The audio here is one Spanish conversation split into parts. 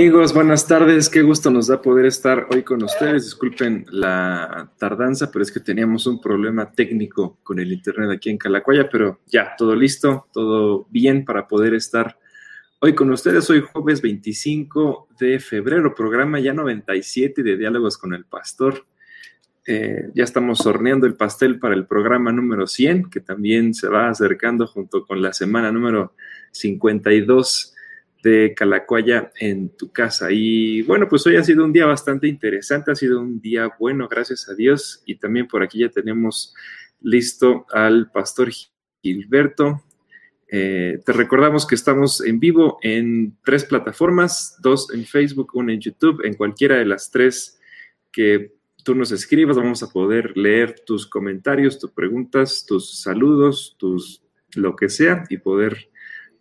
Amigos, buenas tardes. Qué gusto nos da poder estar hoy con ustedes. Disculpen la tardanza, pero es que teníamos un problema técnico con el internet aquí en Calacuaya, pero ya, todo listo, todo bien para poder estar hoy con ustedes. Hoy jueves 25 de febrero, programa ya 97 de Diálogos con el Pastor. Eh, ya estamos horneando el pastel para el programa número 100, que también se va acercando junto con la semana número 52 de Calacuaya en tu casa. Y bueno, pues hoy ha sido un día bastante interesante, ha sido un día bueno, gracias a Dios. Y también por aquí ya tenemos listo al pastor Gilberto. Eh, te recordamos que estamos en vivo en tres plataformas, dos en Facebook, una en YouTube, en cualquiera de las tres que tú nos escribas, vamos a poder leer tus comentarios, tus preguntas, tus saludos, tus lo que sea y poder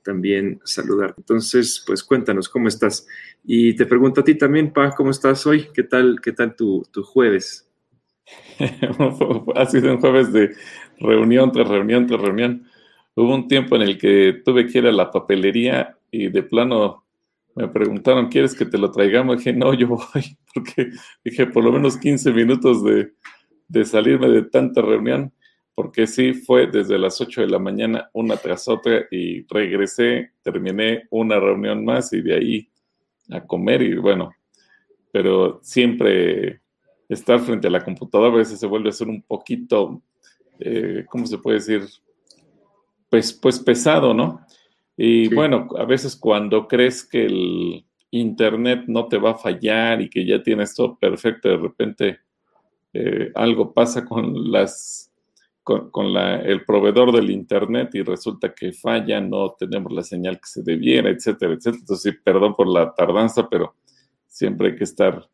también saludar. Entonces, pues cuéntanos cómo estás. Y te pregunto a ti también, Pa, ¿cómo estás hoy? ¿Qué tal, qué tal tu, jueves? ha sido un jueves de reunión tras reunión tras reunión. Hubo un tiempo en el que tuve que ir a la papelería y de plano me preguntaron, ¿quieres que te lo traigamos? dije, no, yo voy, porque dije, por lo menos 15 minutos de, de salirme de tanta reunión porque sí fue desde las 8 de la mañana una tras otra y regresé, terminé una reunión más y de ahí a comer y bueno, pero siempre estar frente a la computadora a veces se vuelve a ser un poquito, eh, ¿cómo se puede decir? Pues, pues pesado, ¿no? Y bueno, a veces cuando crees que el Internet no te va a fallar y que ya tienes todo perfecto, de repente eh, algo pasa con las con, el proveedor del Internet y resulta que falla, no tenemos la señal que se debiera, etcétera, etcétera. Entonces, sí, perdón por la tardanza, pero siempre hay que estar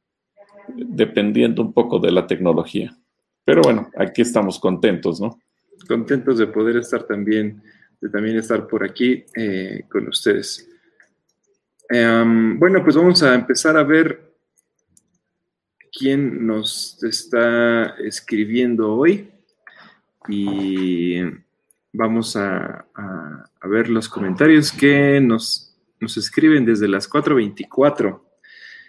dependiendo un poco de la tecnología. Pero bueno, aquí estamos contentos, ¿no? Contentos de poder estar también, de también estar por aquí eh, con ustedes. Em, bueno, pues vamos a empezar a ver quién nos está escribiendo hoy y vamos a, ver los comentarios que nos, nos escriben desde las 4.24.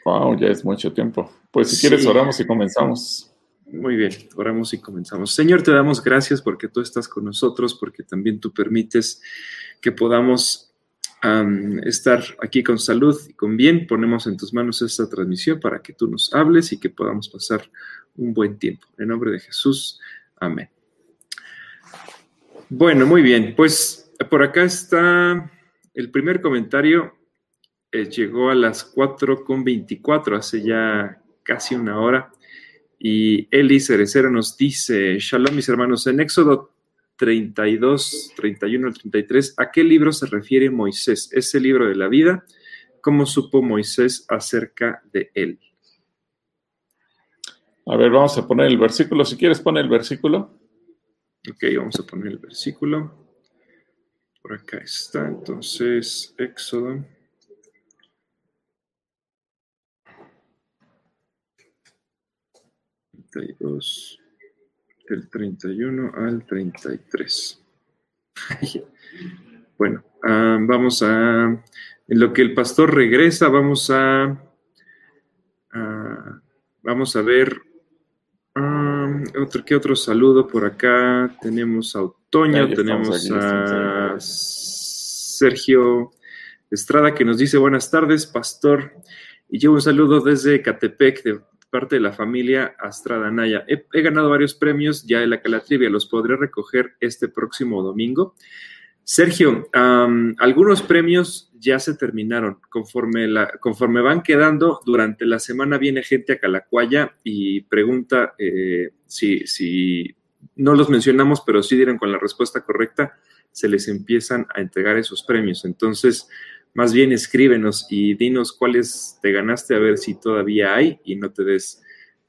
Wow, ya es mucho tiempo. Pues si quieres oramos y comenzamos. Muy bien, oramos y comenzamos. Señor, te damos gracias porque tú estás con nosotros, porque también tú permites que podamos estar aquí con salud y con bien. Ponemos en tus manos esta transmisión para que tú nos hables y que podamos pasar un buen tiempo. En nombre de Jesús, amén. Bueno, muy bien. Pues por acá está el primer comentario. Eh, llegó a las 4.24, hace ya casi una hora. Y Eli Cerecero nos dice, Shalom mis hermanos, en Éxodo 32, 31 al 33, ¿a qué libro se refiere Moisés? ¿Ese libro de la vida? ¿Cómo supo Moisés acerca de él? A ver, vamos a poner el versículo. Si quieres, pone el versículo. Ok, vamos a poner el versículo. Por acá está, entonces, Éxodo. del 31 al 33. bueno, ah, vamos a, en lo que el pastor regresa, vamos a, vamos a ver otro, ¿Qué otro saludo por acá? Tenemos a Otoño, tenemos a Sergio Estrada que nos dice buenas tardes, pastor. Y llevo un saludo desde Catepec, de parte de la familia Astrada Naya. He, ganado varios premios ya en la Calatrivia, los podré recoger este próximo domingo. Sergio, algunos premios ya se terminaron. Conforme, la, conforme van quedando, durante la semana viene gente a Calacuaya y pregunta eh, si, si, no los mencionamos, pero sí dieron con la respuesta correcta, se les empiezan a entregar esos premios. Entonces, más bien escríbenos y dinos cuáles te ganaste a ver si todavía hay y no te des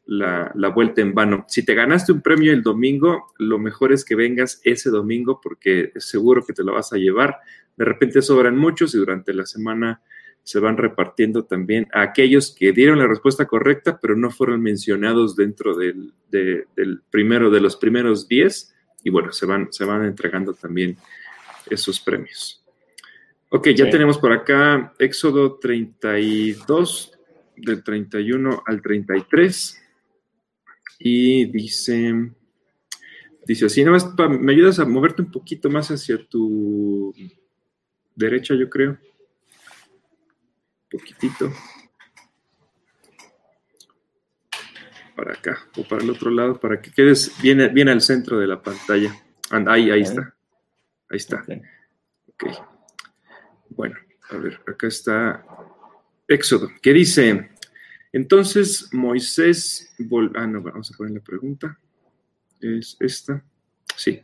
la, vuelta en vano. Si te ganaste un premio el domingo, lo mejor es que vengas ese domingo porque es seguro que te lo vas a llevar. De repente sobran muchos y durante la semana se van repartiendo también a aquellos que dieron la respuesta correcta, pero no fueron mencionados dentro del, del primero, de los primeros 10. Y bueno, se van, se van entregando también esos premios. Ok, ya tenemos por acá Éxodo 32, del 31 al 33. Y dice, dice así, nada más, me ayudas a moverte un poquito más hacia tu derecha, yo creo. poquitito. Para acá o para el otro lado, para que quedes bien, bien al centro de la pantalla. ahí, ahí está. Ahí está. Ok. Bueno, a ver, acá está Éxodo, ¿Qué dice, entonces Moisés, ah, no, vamos a poner la pregunta, es esta, sí.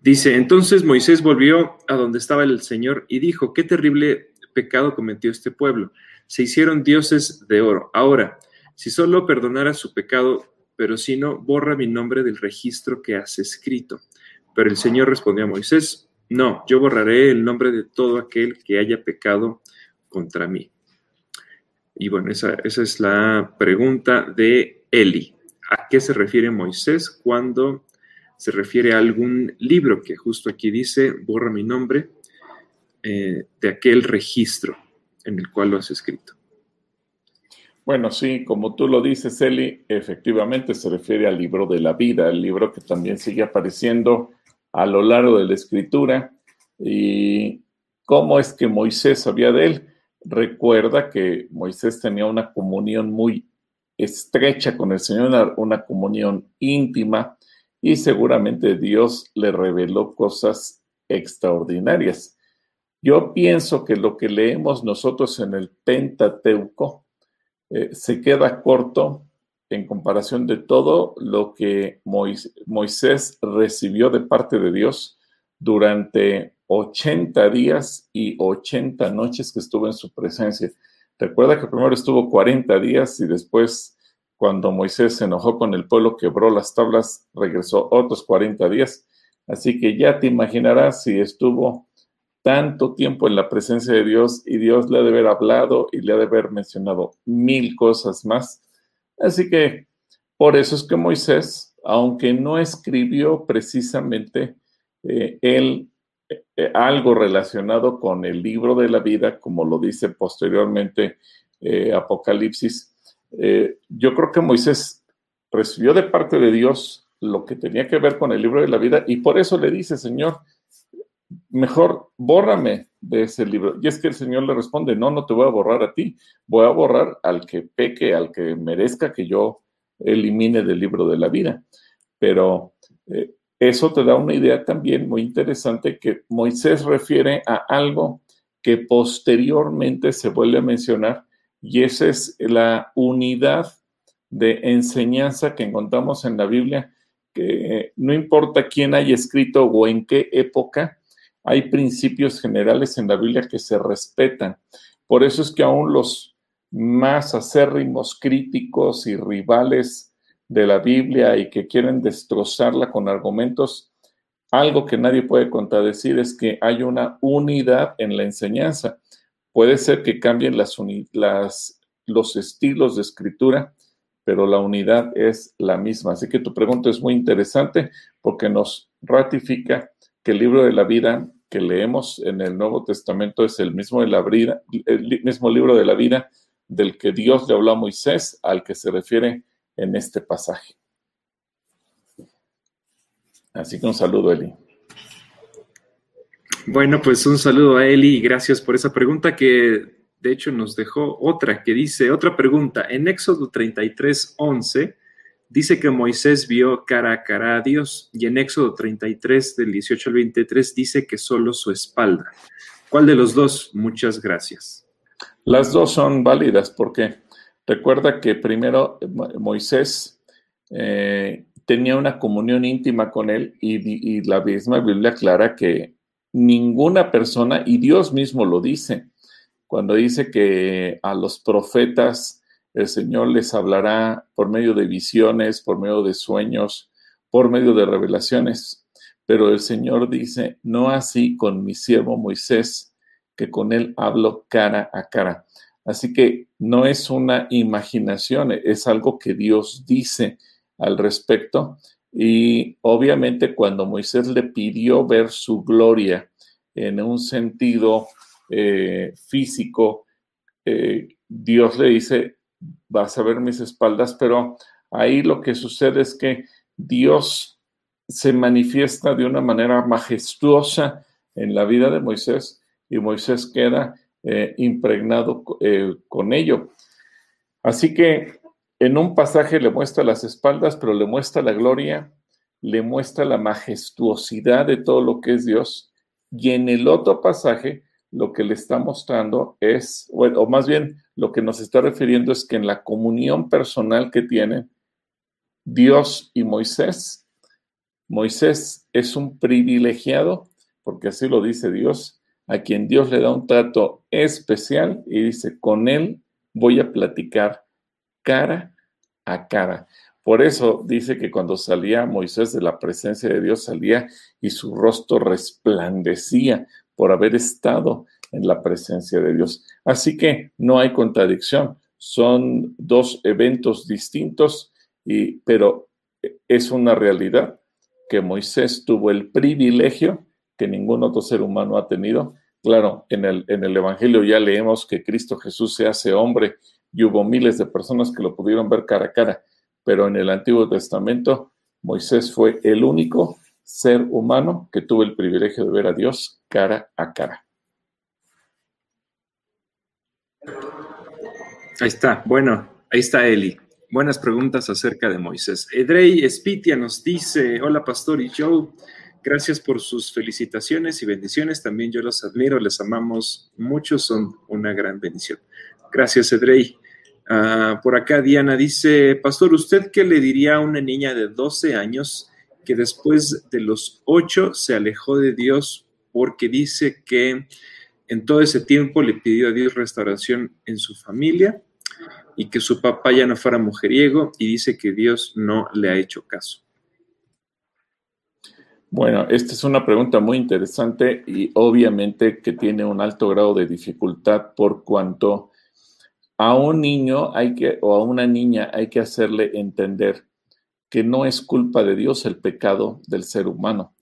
Dice, entonces Moisés volvió a donde estaba el Señor y dijo, qué terrible pecado cometió este pueblo. Se hicieron dioses de oro. Ahora, si solo perdonara su pecado, pero si no, borra mi nombre del registro que has escrito. Pero el Señor respondió a Moisés, no, yo borraré el nombre de todo aquel que haya pecado contra mí. Y bueno, esa, es la pregunta de Eli. ¿A qué se refiere Moisés cuando se refiere a algún libro que justo aquí dice, borra mi nombre, eh, de aquel registro en el cual lo has escrito? Bueno, sí, como tú lo dices, Eli, efectivamente se refiere al libro de la vida, el libro que también sigue apareciendo a lo largo de la escritura. ¿Y cómo es que Moisés sabía de él? Recuerda que Moisés tenía una comunión muy estrecha con el Señor, una, comunión íntima, y seguramente Dios le reveló cosas extraordinarias. Yo pienso que lo que leemos nosotros en el Pentateuco eh, se queda corto en comparación de todo lo que Moisés recibió de parte de Dios durante 80 días y 80 noches que estuvo en su presencia. Recuerda que primero estuvo 40 días y después, cuando Moisés se enojó con el pueblo, quebró las tablas, regresó otros 40 días. Así que ya te imaginarás si estuvo tanto tiempo en la presencia de Dios y Dios le ha de haber hablado y le ha de haber mencionado mil cosas más Así que por eso es que Moisés, aunque no escribió precisamente eh, él eh, eh, algo relacionado con el libro de la vida, como lo dice posteriormente Apocalipsis, yo creo que Moisés recibió de parte de Dios lo que tenía que ver con el libro de la vida y por eso le dice, Señor, mejor bórrame de ese libro. Y es que el Señor le responde, no, no te voy a borrar a ti, voy a borrar al que peque, al que merezca que yo elimine del libro de la vida. Pero eh, eso te da una idea también muy interesante que Moisés refiere a algo que posteriormente se vuelve a mencionar y esa es la unidad de enseñanza que encontramos en la Biblia, que no importa quién haya escrito o en qué época, hay principios generales en la Biblia que se respetan. Por eso es que aún los más acérrimos críticos y rivales de la Biblia y que quieren destrozarla con argumentos, algo que nadie puede contradecir es que hay una unidad en la enseñanza. Puede ser que cambien las, los estilos de escritura, pero la unidad es la misma. Así que tu pregunta es muy interesante porque nos ratifica que el libro de la vida que leemos en el Nuevo Testamento es el mismo, el mismo libro de la vida del que Dios le habló a Moisés, al que se refiere en este pasaje. Así que un saludo, Eli. Bueno, pues un saludo a Eli y gracias por esa pregunta que de hecho nos dejó otra que dice, otra pregunta, en Éxodo 33, 11 dice que Moisés vio cara a cara a Dios y en Éxodo 33 del 18 al 23 dice que solo su espalda. ¿Cuál de los dos? Muchas gracias. Las dos son válidas porque recuerda que primero Moisés eh, tenía una comunión íntima con él y, y la misma Biblia aclara que ninguna persona, y Dios mismo lo dice, cuando dice que a los profetas el Señor les hablará por medio de visiones, por medio de sueños, por medio de revelaciones. Pero el Señor dice, no así con mi siervo Moisés, que con él hablo cara a cara. Así que no es una imaginación, es algo que Dios dice al respecto. Y obviamente cuando Moisés le pidió ver su gloria en un sentido eh, físico, eh, Dios le dice, vas a ver mis espaldas, pero ahí lo que sucede es que Dios se manifiesta de una manera majestuosa en la vida de Moisés y Moisés queda eh, impregnado eh, con ello. Así que en un pasaje le muestra las espaldas, pero le muestra la gloria, le muestra la majestuosidad de todo lo que es Dios. Y en el otro pasaje lo que le está mostrando es, o más bien lo que nos está refiriendo es que en la comunión personal que tienen Dios y Moisés, Moisés es un privilegiado, porque así lo dice Dios, a quien Dios le da un trato especial y dice, con él voy a platicar cara a cara. Por eso dice que cuando salía Moisés de la presencia de Dios, salía y su rostro resplandecía por haber estado en la presencia de Dios. Así que no hay contradicción, son dos eventos distintos, y, pero es una realidad que Moisés tuvo el privilegio que ningún otro ser humano ha tenido. Claro, en el, en el Evangelio ya leemos que Cristo Jesús se hace hombre y hubo miles de personas que lo pudieron ver cara a cara, pero en el Antiguo Testamento Moisés fue el único ser humano que tuvo el privilegio de ver a Dios cara a cara. Ahí está, bueno, ahí está Eli. Buenas preguntas acerca de Moisés. Edrey Spitia nos dice, hola Pastor y Joe, gracias por sus felicitaciones y bendiciones. También yo los admiro, les amamos mucho, son una gran bendición. Gracias, Edrey. Ah, por acá Diana dice, Pastor, ¿usted qué le diría a una niña de 12 años que después de los 8 se alejó de Dios porque dice que en todo ese tiempo le pidió a Dios restauración en su familia y que su papá ya no fuera mujeriego y dice que Dios no le ha hecho caso. Bueno, esta es una pregunta muy interesante y obviamente que tiene un alto grado de dificultad por cuanto a un niño hay que o a una niña hay que hacerle entender que no es culpa de Dios el pecado del ser humano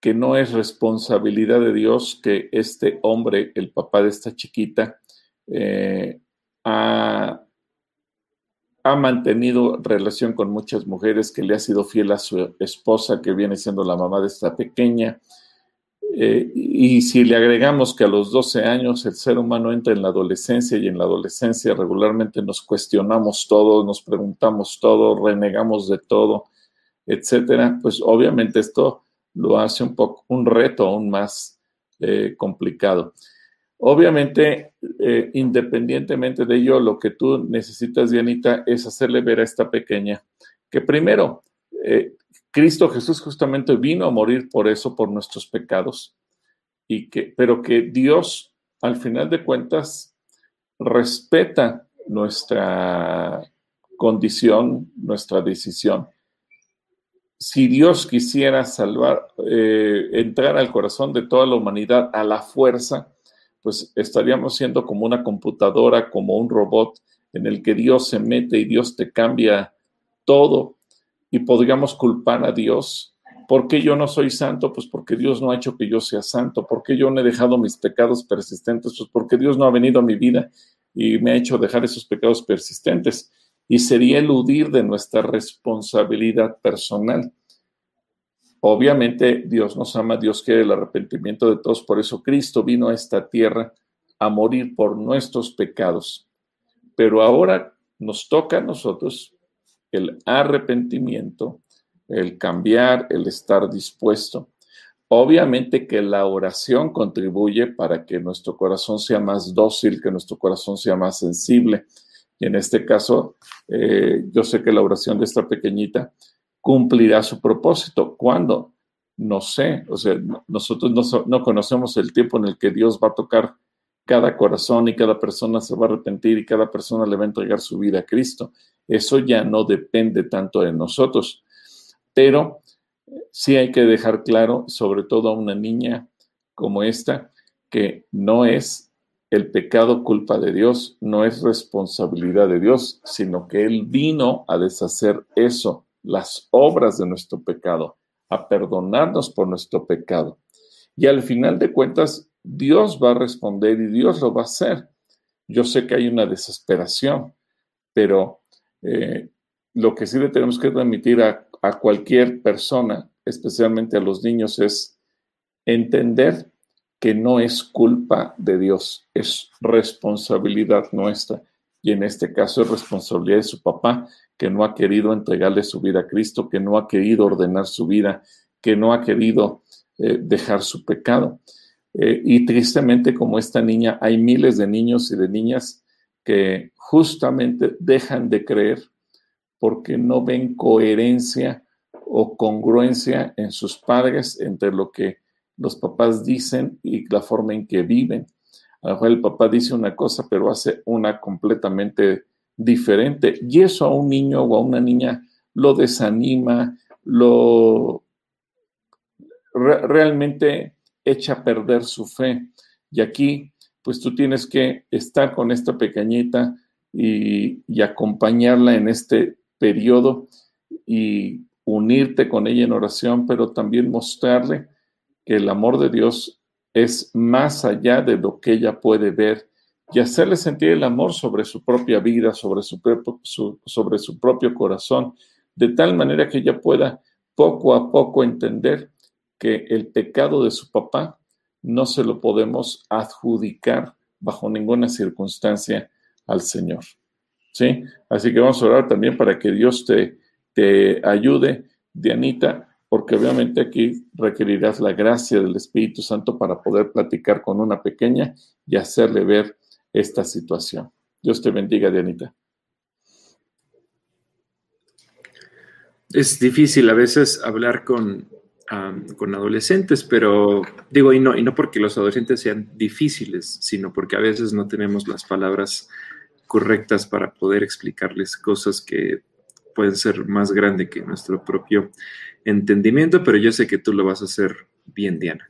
que no es responsabilidad de Dios que este hombre, el papá de esta chiquita, eh, ha, mantenido relación con muchas mujeres, que le ha sido fiel a su esposa, que viene siendo la mamá de esta pequeña. Eh, y si le agregamos que a los 12 años el ser humano entra en la adolescencia y en la adolescencia regularmente nos cuestionamos todo, nos preguntamos todo, renegamos de todo, etcétera, pues obviamente esto lo hace un poco un reto aún más eh, complicado. Obviamente, eh, independientemente de ello, lo que tú necesitas, Dianita, es hacerle ver a esta pequeña que primero, eh, Cristo Jesús justamente vino a morir por eso, por nuestros pecados, y que, pero que Dios, al final de cuentas, respeta nuestra condición, nuestra decisión. Si Dios quisiera salvar, eh, entrar al corazón de toda la humanidad a la fuerza, pues estaríamos siendo como una computadora, como un robot en el que Dios se mete y Dios te cambia todo y podríamos culpar a Dios. ¿Por qué yo no soy santo? Pues porque Dios no ha hecho que yo sea santo. ¿Por qué yo no he dejado mis pecados persistentes? Pues porque Dios no ha venido a mi vida y me ha hecho dejar esos pecados persistentes y sería eludir de nuestra responsabilidad personal. Obviamente Dios nos ama, Dios quiere el arrepentimiento de todos, por eso Cristo vino a esta tierra a morir por nuestros pecados. Pero ahora nos toca a nosotros el arrepentimiento, el cambiar, el estar dispuesto. Obviamente que la oración contribuye para que nuestro corazón sea más dócil, que nuestro corazón sea más sensible, y en este caso, eh, yo sé que la oración de esta pequeñita cumplirá su propósito. ¿Cuándo? No sé. O sea, nosotros no, no, conocemos el tiempo en el que Dios va a tocar cada corazón y cada persona se va a arrepentir y cada persona le va a entregar su vida a Cristo. Eso ya no depende tanto de nosotros, pero sí hay que dejar claro, sobre todo a una niña como esta, que no es el pecado culpa de Dios, no es responsabilidad de Dios, sino que Él vino a deshacer eso, las obras de nuestro pecado, a perdonarnos por nuestro pecado. Y al final de cuentas, Dios va a responder y Dios lo va a hacer. Yo sé que hay una desesperación, pero eh, lo que sí le tenemos que transmitir a, a cualquier persona, especialmente a los niños, es entender que no es culpa de Dios, es responsabilidad nuestra. Y en este caso es responsabilidad de su papá, que no ha querido entregarle su vida a Cristo, que no ha querido ordenar su vida, que no ha querido eh, dejar su pecado. Eh, y tristemente, como esta niña, hay miles de niños y de niñas que justamente dejan de creer porque no ven coherencia o congruencia en sus padres entre lo que los papás dicen y la forma en que viven. A lo mejor el papá dice una cosa, pero hace una completamente diferente. Y eso a un niño o a una niña lo desanima, lo realmente echa a perder su fe. Y aquí, pues tú tienes que estar con esta pequeñita y, y acompañarla en este periodo y unirte con ella en oración, pero también mostrarle que el amor de Dios es más allá de lo que ella puede ver y hacerle sentir el amor sobre su propia vida, sobre su, sobre su propio corazón, de tal manera que ella pueda poco a poco entender que el pecado de su papá no se lo podemos adjudicar bajo ninguna circunstancia al Señor. ¿Sí? Así que vamos a orar también para que Dios te, te ayude, Dianita, porque obviamente aquí requerirás la gracia del Espíritu Santo para poder platicar con una pequeña y hacerle ver esta situación. Dios te bendiga, Dianita. Es difícil a veces hablar con, con adolescentes, pero digo, y no, y no porque los adolescentes sean difíciles, sino porque a veces no tenemos las palabras correctas para poder explicarles cosas que pueden ser más grandes que nuestro propio entendimiento, pero yo sé que tú lo vas a hacer bien, Diana.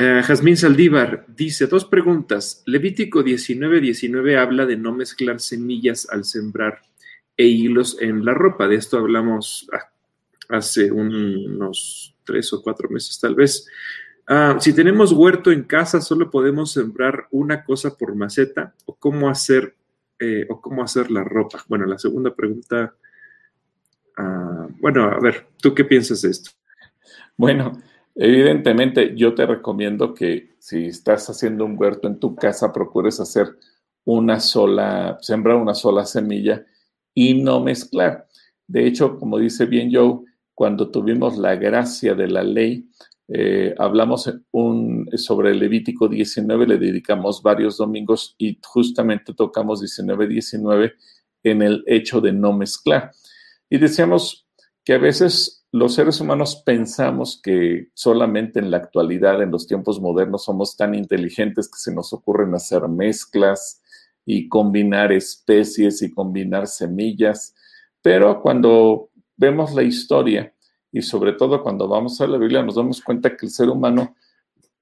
Uh, Jazmín Saldívar dice, dos preguntas. Levítico 19, 19 habla de no mezclar semillas al sembrar e hilos en la ropa. De esto hablamos ah, hace unos tres o cuatro meses tal vez. Uh, si tenemos huerto en casa, solo podemos sembrar una cosa por maceta o cómo hacer eh, o cómo hacer la ropa. Bueno, la segunda pregunta Ah, bueno, a ver, ¿tú qué piensas de esto? Bueno, evidentemente yo te recomiendo que si estás haciendo un huerto en tu casa, procures hacer una sola, sembrar una sola semilla y no mezclar. De hecho, como dice bien Joe, cuando tuvimos la gracia de la ley, eh, hablamos un, sobre Levítico 19, le dedicamos varios domingos y justamente tocamos 19-19 en el hecho de no mezclar. Y decíamos que a veces los seres humanos pensamos que solamente en la actualidad, en los tiempos modernos, somos tan inteligentes que se nos ocurren hacer mezclas y combinar especies y combinar semillas. Pero cuando vemos la historia y sobre todo cuando vamos a la Biblia, nos damos cuenta que el ser humano,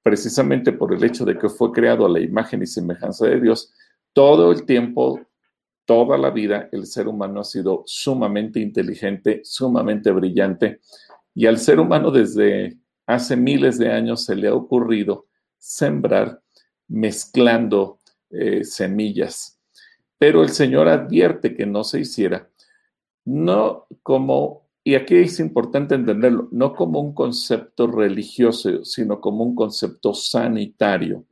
precisamente por el hecho de que fue creado a la imagen y semejanza de Dios, todo el tiempo toda la vida el ser humano ha sido sumamente inteligente, sumamente brillante, y al ser humano desde hace miles de años se le ha ocurrido sembrar mezclando eh, semillas. Pero el Señor advierte que no se hiciera, no como, y aquí es importante entenderlo, no como un concepto religioso, sino como un concepto sanitario.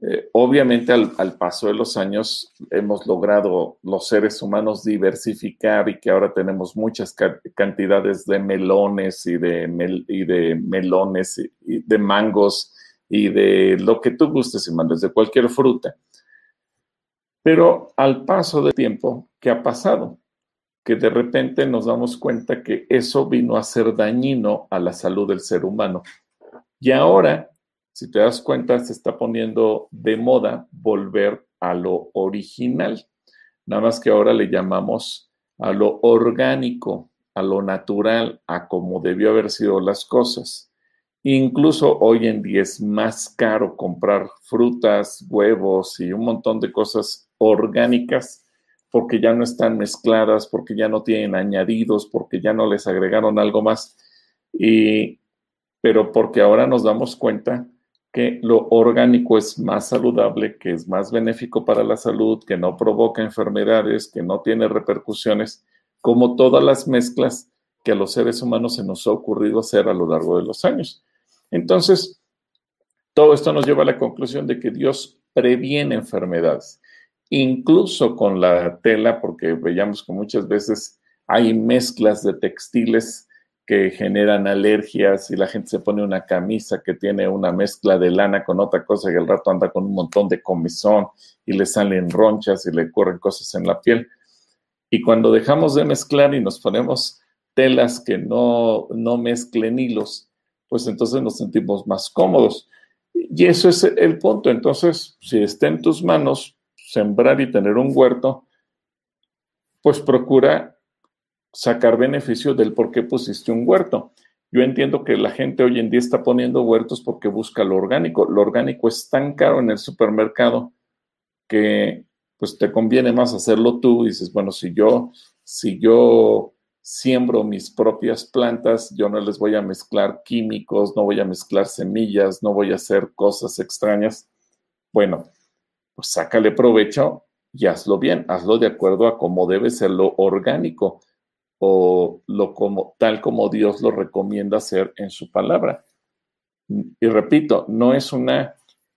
Eh, obviamente al, paso de los años hemos logrado los seres humanos diversificar y que ahora tenemos muchas cantidades de melones y de, melones y, de mangos y de lo que tú gustes y mandes, de cualquier fruta. Pero al paso del tiempo, ¿qué ha pasado? Que de repente nos damos cuenta que eso vino a ser dañino a la salud del ser humano. Y ahora si te das cuenta, se está poniendo de moda volver a lo original. Nada más que ahora le llamamos a lo orgánico, a lo natural, a como debió haber sido las cosas. Incluso hoy en día es más caro comprar frutas, huevos y un montón de cosas orgánicas porque ya no están mezcladas, porque ya no tienen añadidos, porque ya no les agregaron algo más. Y, pero porque ahora nos damos cuenta que lo orgánico es más saludable, que es más benéfico para la salud, que no provoca enfermedades, que no tiene repercusiones, como todas las mezclas que a los seres humanos se nos ha ocurrido hacer a lo largo de los años. Entonces, todo esto nos lleva a la conclusión de que Dios previene enfermedades, incluso con la tela, porque veíamos que muchas veces hay mezclas de textiles que generan alergias y la gente se pone una camisa que tiene una mezcla de lana con otra cosa y el rato anda con un montón de comezón y le salen ronchas y le corren cosas en la piel. Y cuando dejamos de mezclar y nos ponemos telas que no, no mezclen hilos, pues entonces nos sentimos más cómodos. Y eso es el punto. Entonces, si está en tus manos sembrar y tener un huerto, pues procura sacar beneficio del por qué pusiste un huerto. Yo entiendo que la gente hoy en día está poniendo huertos porque busca lo orgánico. Lo orgánico es tan caro en el supermercado que pues te conviene más hacerlo tú. Dices, bueno, si yo, si yo siembro mis propias plantas, yo no les voy a mezclar químicos, no voy a mezclar semillas, no voy a hacer cosas extrañas. Bueno, pues sácale provecho y hazlo bien, hazlo de acuerdo a cómo debe ser lo orgánico o lo como, tal como Dios lo recomienda hacer en su palabra. Y repito, no es una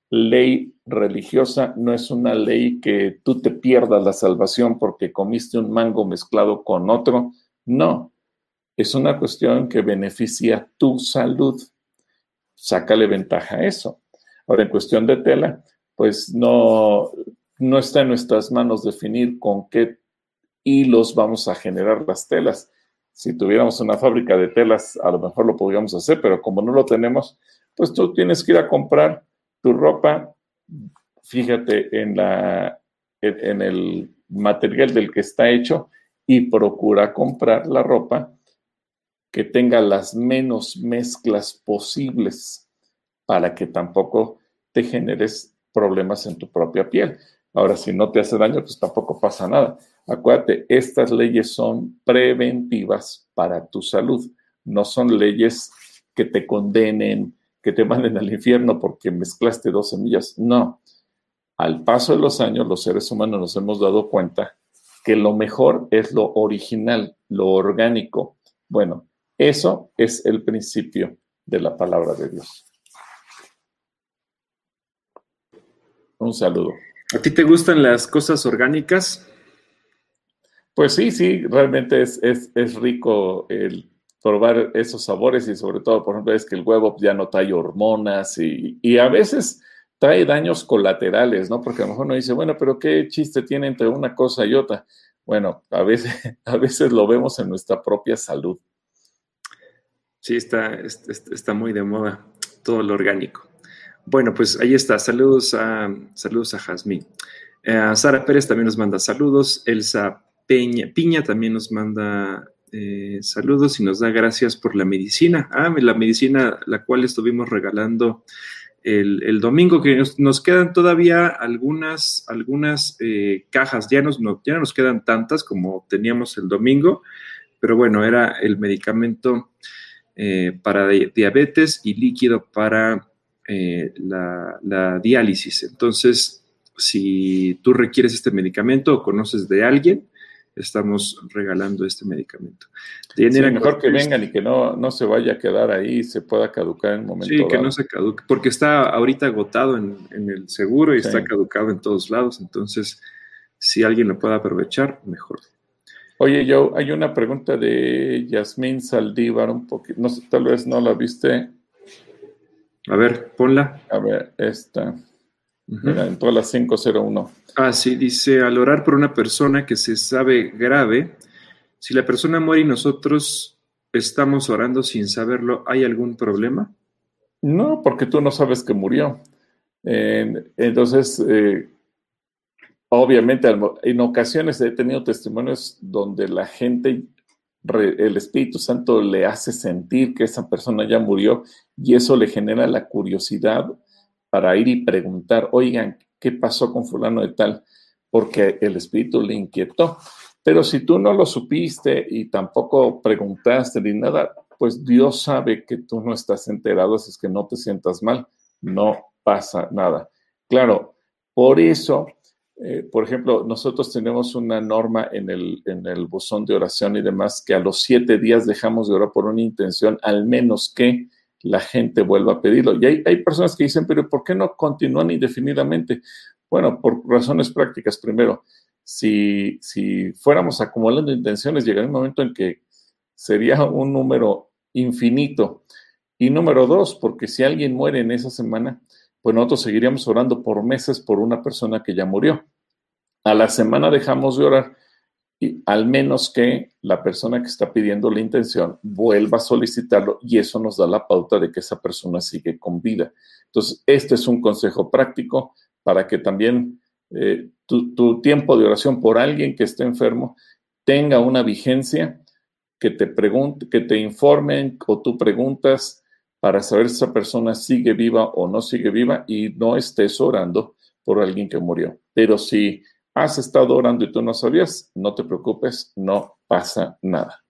ley religiosa, no es una ley que tú te pierdas la salvación porque comiste un mango mezclado con otro. No, es una cuestión que beneficia tu salud. Sácale ventaja a eso. Ahora, en cuestión de tela, pues no, no está en nuestras manos definir con qué y los vamos a generar las telas. Si tuviéramos una fábrica de telas, a lo mejor lo podríamos hacer, pero como no lo tenemos, pues tú tienes que ir a comprar tu ropa, fíjate en, la, en el material del que está hecho y procura comprar la ropa que tenga las menos mezclas posibles para que tampoco te generes problemas en tu propia piel. Ahora, si no te hace daño, pues tampoco pasa nada. Acuérdate, estas leyes son preventivas para tu salud, no son leyes que te condenen, que te manden al infierno porque mezclaste dos semillas. No. Al paso de los años, los seres humanos nos hemos dado cuenta que lo mejor es lo original, lo orgánico. Bueno, eso es el principio de la palabra de Dios. Un saludo. ¿A ti te gustan las cosas orgánicas? Pues sí, sí, realmente es, rico el probar esos sabores y sobre todo, por ejemplo, es que el huevo ya no trae hormonas y, a veces trae daños colaterales, ¿no? Porque a lo mejor uno dice, bueno, pero ¿qué chiste tiene entre una cosa y otra? Bueno, a veces, a veces lo vemos en nuestra propia salud. Sí, está, está, muy de moda todo lo orgánico. Bueno, pues ahí está. Saludos a, saludos a Jazmín. Eh, Sara Pérez también nos manda saludos. Elsa Peña, Piña también nos manda eh, saludos y nos da gracias por la medicina. Ah, la medicina la cual estuvimos regalando el, domingo, que nos, quedan todavía algunas, algunas eh, cajas, ya, nos, no, ya no nos quedan tantas como teníamos el domingo, pero bueno, era el medicamento para diabetes y líquido para la, la diálisis. Entonces, si tú requieres este medicamento o conoces de alguien, estamos regalando este medicamento. mejor que vengan y que no, no se vaya a quedar ahí y se pueda caducar en un momento. Sí, que no se caduque, porque está ahorita agotado en, el seguro y está caducado en todos lados. Entonces, si alguien lo puede aprovechar, mejor. Oye, yo hay una pregunta de Yasmín Saldívar, un poquito, no sé, tal vez no la viste. A ver, ponla. A ver, esta. en todas las 501. Ah, sí, dice, al orar por una persona que se sabe grave, si la persona muere y nosotros estamos orando sin saberlo, ¿hay algún problema? No, porque tú no sabes que murió. entonces, eh, obviamente, en ocasiones he tenido testimonios donde la gente, el Espíritu Santo le hace sentir que esa persona ya murió y eso le genera la curiosidad para ir y preguntar, oigan, ¿qué pasó con fulano de tal? Porque el Espíritu le inquietó. Pero si tú no lo supiste y tampoco preguntaste ni nada, pues Dios sabe que tú no estás enterado, así es que no te sientas mal, no pasa nada. Claro, por eso, eh, por ejemplo, nosotros tenemos una norma en el, en el buzón de oración y demás que a los siete días dejamos de orar por una intención, al menos que la gente vuelva a pedirlo. Y hay, hay personas que dicen, pero ¿por qué no continúan indefinidamente? Bueno, por razones prácticas. Primero, si, si fuéramos acumulando intenciones, llegaría un momento en que sería un número infinito. Y número dos, porque si alguien muere en esa semana, pues nosotros seguiríamos orando por meses por una persona que ya murió. A la semana dejamos de orar, y al menos que la persona que está pidiendo la intención vuelva a solicitarlo y eso nos da la pauta de que esa persona sigue con vida. Entonces, este es un consejo práctico para que también eh, tu, tiempo de oración por alguien que esté enfermo tenga una vigencia que te pregunte, que te informen o tú preguntas para saber si esa persona sigue viva o no sigue viva y no estés orando por alguien que murió. Pero si has estado orando y tú no sabías, no te preocupes, no pasa nada.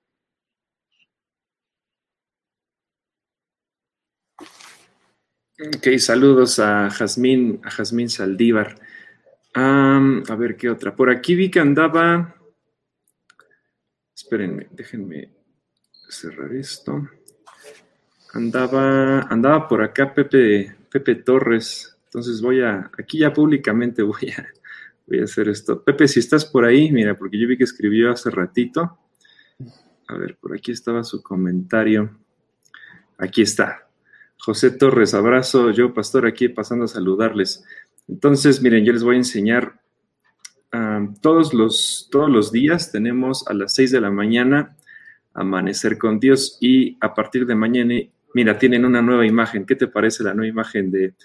Ok, saludos a Jazmín, a Jazmín Saldívar. a ver qué otra. Por aquí vi que andaba Espérenme, déjenme cerrar esto. Andaba, andaba por acá Pepe, Pepe Torres. Entonces voy a, aquí ya públicamente voy a, voy a hacer esto. Pepe, si estás por ahí, mira, porque yo vi que escribió hace ratito. A ver, por aquí estaba su comentario. Aquí está. José Torres, abrazo. Yo, pastor, aquí pasando a saludarles. Entonces, miren, yo les voy a enseñar todos, los, todos los días tenemos a las 6 de la mañana amanecer con Dios y a partir de mañana, mira, tienen una nueva imagen. ¿Qué te parece la nueva imagen de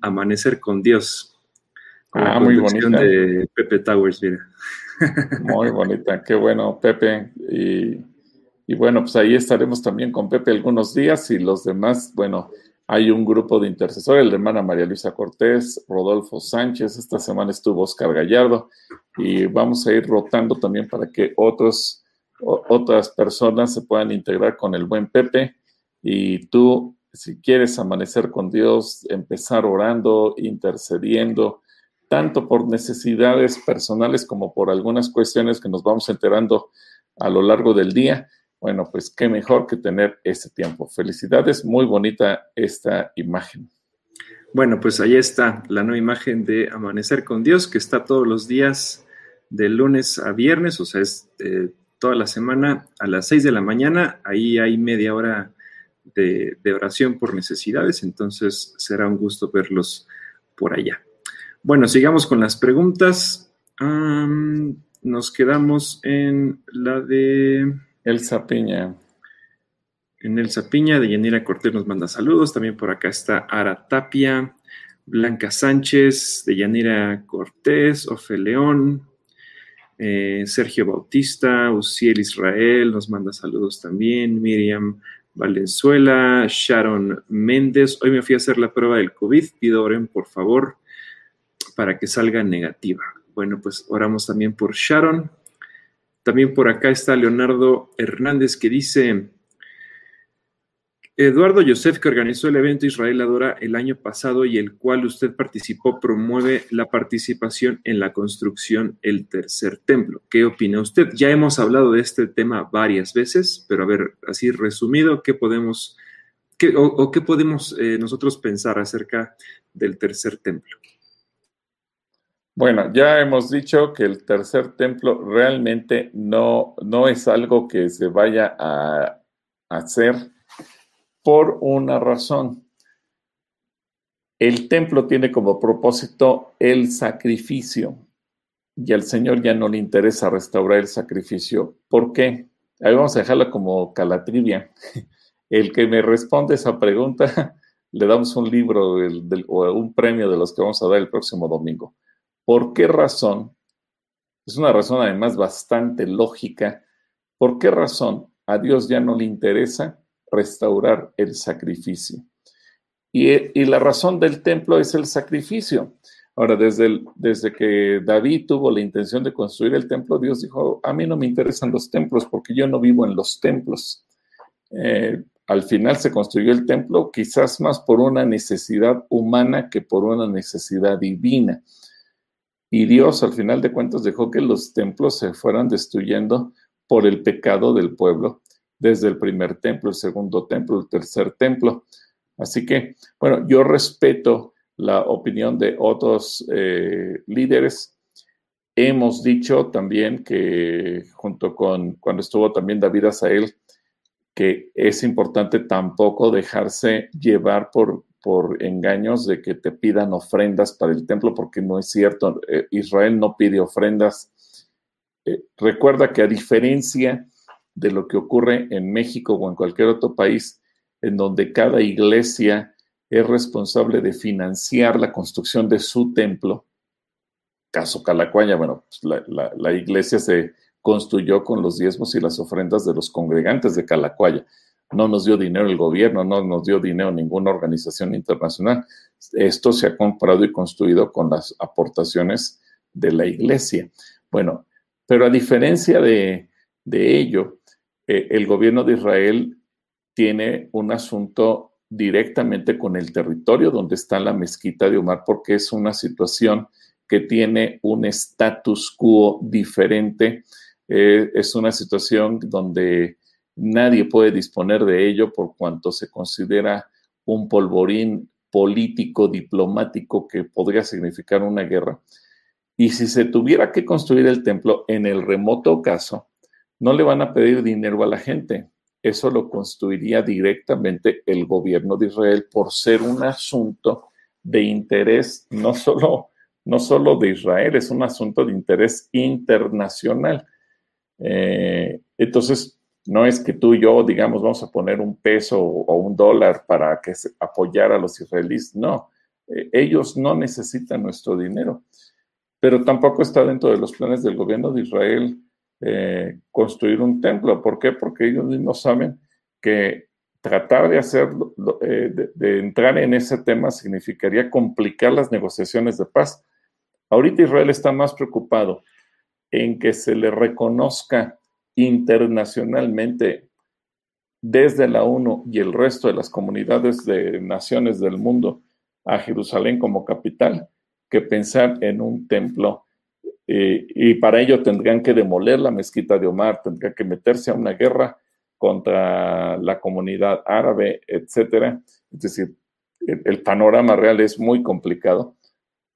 amanecer con Dios? ah, muy bonita. de Pepe Towers, mira. Muy bonita, qué bueno, Pepe. Y, y bueno, pues ahí estaremos también con Pepe algunos días y los demás, bueno, hay un grupo de intercesores, la hermana María Luisa Cortés, Rodolfo Sánchez, esta semana estuvo Oscar Gallardo y vamos a ir rotando también para que otros, otras personas se puedan integrar con el buen Pepe y tú, si quieres amanecer con Dios, empezar orando, intercediendo, tanto por necesidades personales como por algunas cuestiones que nos vamos enterando a lo largo del día, bueno, pues qué mejor que tener ese tiempo. Felicidades, muy bonita esta imagen. Bueno, pues ahí está la nueva imagen de Amanecer con Dios, que está todos los días de lunes a viernes, o sea, es eh, toda la semana a las 6 de la mañana. Ahí hay media hora de, oración por necesidades, entonces será un gusto verlos por allá. Bueno, sigamos con las preguntas. nos quedamos en la de... Elsa Piña. En Elsa Piña, de Yanira Cortés nos manda saludos. También por acá está Ara Tapia, Blanca Sánchez, de Yanira Cortés, Ofe León, eh, Sergio Bautista, Uciel Israel nos manda saludos también. Miriam Valenzuela, Sharon Méndez. Hoy me fui a hacer la prueba del COVID. Pido oren, por favor, para que salga negativa. Bueno, pues oramos también por Sharon. También por acá está Leonardo Hernández que dice, Eduardo Yosef, que organizó el evento Israel Adora el año pasado y el cual usted participó, promueve la participación en la construcción el tercer templo. ¿Qué opina usted? Ya hemos hablado de este tema varias veces, pero a ver, así resumido, ¿qué podemos, qué, podemos eh, nosotros pensar acerca del tercer templo? Bueno, ya hemos dicho que el tercer templo realmente no, no es algo que se vaya a hacer por una razón. El templo tiene como propósito el sacrificio y al Señor ya no le interesa restaurar el sacrificio. ¿Por qué? Ahí vamos a dejarla como calatrivia. El que me responde esa pregunta le damos un libro o un premio de los que vamos a dar el próximo domingo. ¿Por qué razón? Es una razón además bastante lógica. ¿Por qué razón a Dios ya no le interesa restaurar el sacrificio? Y, la razón del templo es el sacrificio. Ahora, desde, desde que David tuvo la intención de construir el templo, Dios dijo, a mí no me interesan los templos porque yo no vivo en los templos. Eh, al final se construyó el templo quizás más por una necesidad humana que por una necesidad divina. Y Dios al final de cuentas dejó que los templos se fueran destruyendo por el pecado del pueblo, desde el primer templo, el segundo templo, el tercer templo. Así que, bueno, yo respeto la opinión de otros eh, líderes. Hemos dicho también que junto con cuando estuvo también David Azael, que es importante tampoco dejarse llevar por, por engaños de que te pidan ofrendas para el templo, porque no es cierto. Eh, Israel no pide ofrendas. Eh, recuerda que a diferencia de lo que ocurre en México o en cualquier otro país, en donde cada iglesia es responsable de financiar la construcción de su templo, caso Calacuaya, bueno, pues la iglesia se construyó con los diezmos y las ofrendas de los congregantes de Calacuaya. No nos dio dinero el gobierno, no nos dio dinero ninguna organización internacional. Esto se ha comprado y construido con las aportaciones de la iglesia. Bueno, pero a diferencia de, ello, eh, el gobierno de Israel tiene un asunto directamente con el territorio donde está la mezquita de Omar, porque es una situación que tiene un status quo diferente eh, es una situación donde nadie puede disponer de ello por cuanto se considera un polvorín político, diplomático que podría significar una guerra. Y si se tuviera que construir el templo, en el remoto caso, no le van a pedir dinero a la gente. Eso lo construiría directamente el gobierno de Israel por ser un asunto de interés no solo, no solo de Israel, es un asunto de interés internacional. Eh, entonces, no es que tú y yo, digamos, vamos a poner un peso o un dólar para que se, apoyar a los israelíes. No, eh, ellos no necesitan nuestro dinero. Pero tampoco está dentro de los planes del gobierno de Israel eh, construir un templo. ¿Por qué? Porque ellos mismos saben que tratar de hacer, de entrar en ese tema significaría complicar las negociaciones de paz. Ahorita Israel está más preocupado en que se le reconozca internacionalmente desde la ONU y el resto de las comunidades de naciones del mundo a Jerusalén como capital que pensar en un templo. Y para ello tendrían que demoler la mezquita de Omar, tendrían que meterse a una guerra contra la comunidad árabe, etcétera. Es decir, el panorama real es muy complicado.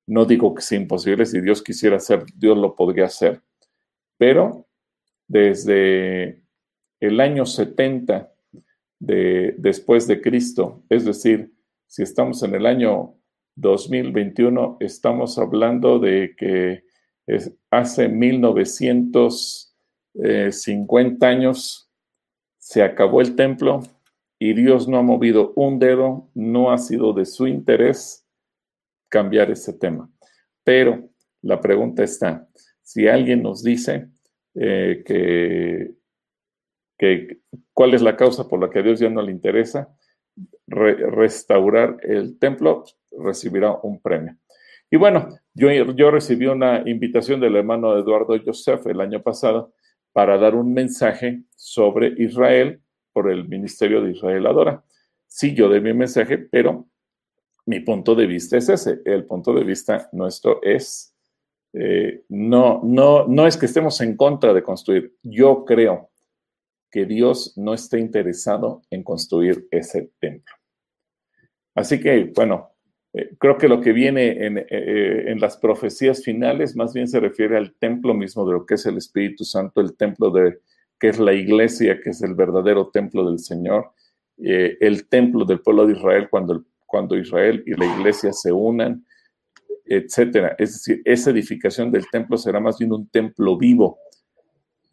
No digo que sea imposible, si Dios quisiera hacer, Dios lo podría hacer. Pero desde el año 70 de, después de Cristo, es decir, si estamos en el año 2021, estamos hablando de que hace 1950 años se acabó el templo y Dios no ha movido un dedo, no ha sido de su interés cambiar ese tema. Pero la pregunta está, si alguien nos dice eh, que, cuál es la causa por la que a Dios ya no le interesa restaurar el templo, recibirá un premio. Y bueno, yo, yo recibí una invitación del hermano Eduardo Joseph el año pasado para dar un mensaje sobre Israel por el Ministerio de Israel Adora. Sí, yo de mi mensaje, pero mi punto de vista es ese. El punto de vista nuestro es, eh, no, no, no es que estemos en contra de construir. Yo creo que Dios no está interesado en construir ese templo. Así que, bueno, creo que lo que viene en, eh, en, las profecías finales más bien se refiere al templo mismo de lo que es el Espíritu Santo, el templo de que es la iglesia, que es el verdadero templo del Señor, el templo del pueblo de Israel cuando cuando Israel y la iglesia se unan, etcétera. Es decir, esa edificación del templo será más bien un templo vivo,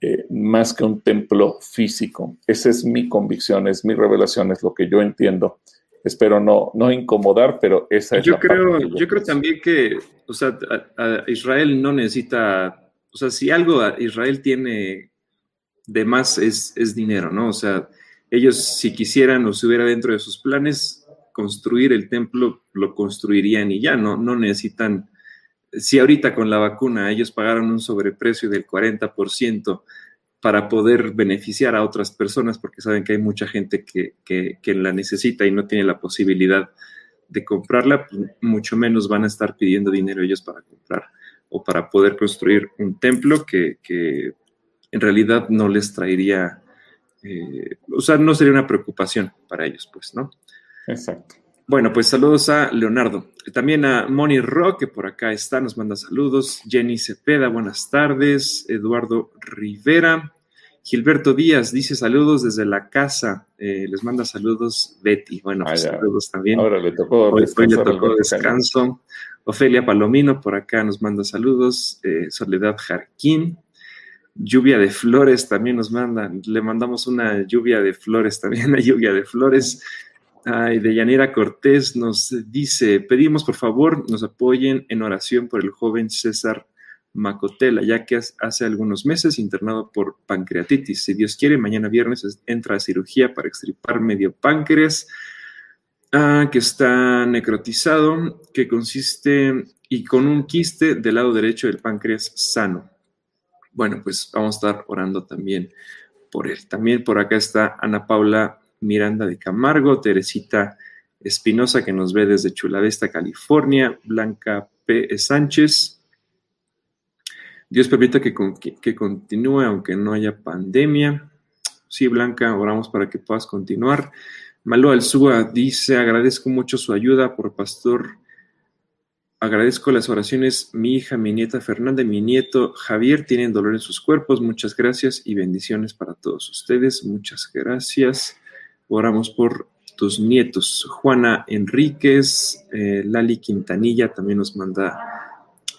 eh, más que un templo físico. Esa es mi convicción, es mi revelación, es lo que yo entiendo espero no, no incomodar, pero esa es yo la creo, parte que yo, creo también que, o sea, a, a Israel no necesita, o sea, si algo Israel tiene de más es, es dinero, ¿no? O sea, ellos si quisieran o si hubiera dentro de sus planes construir el templo, lo construirían y ya, no, no necesitan, si ahorita con la vacuna ellos pagaron un sobreprecio del 40%, para poder beneficiar a otras personas, porque saben que hay mucha gente que, que, la necesita y no tiene la posibilidad de comprarla, pues, mucho menos van a estar pidiendo dinero ellos para comprar o para poder construir un templo que, que en realidad no les traería, eh, o sea, no sería una preocupación para ellos, pues, ¿no? Exacto. Bueno, pues saludos a Leonardo. También a Moni Rock, que por acá está, nos manda saludos. Jenny Cepeda, buenas tardes. Eduardo Rivera. Gilberto Díaz dice saludos desde la casa. Eh, les manda saludos Betty. Bueno, pues saludos también. Ahora le tocó, hoy, le tocó descanso. Ofelia Palomino por acá nos manda saludos. Eh, Soledad Jarquín. Lluvia de flores también nos manda. Le mandamos una lluvia de flores también, una lluvia de flores. Ay, de Yanira Cortés nos dice, pedimos por favor nos apoyen en oración por el joven César Macotela, ya que hace algunos meses internado por pancreatitis. Si Dios quiere, mañana viernes entra a cirugía para extirpar medio páncreas, ah, que está necrotizado, que consiste y con un quiste del lado derecho del páncreas sano. Bueno, pues vamos a estar orando también por él. También por acá está Ana Paula Miranda de Camargo, Teresita Espinosa, que nos ve desde Chulavesta, California, Blanca P. Sánchez. Dios permita que, que, continúe aunque no haya pandemia. Sí, Blanca, oramos para que puedas continuar. Malo Alzúa dice, agradezco mucho su ayuda por pastor. Agradezco las oraciones. Mi hija, mi nieta Fernanda y mi nieto Javier tienen dolor en sus cuerpos. Muchas gracias y bendiciones para todos ustedes. Muchas gracias. Oramos por tus nietos. Juana Enríquez, eh, Lali Quintanilla también nos manda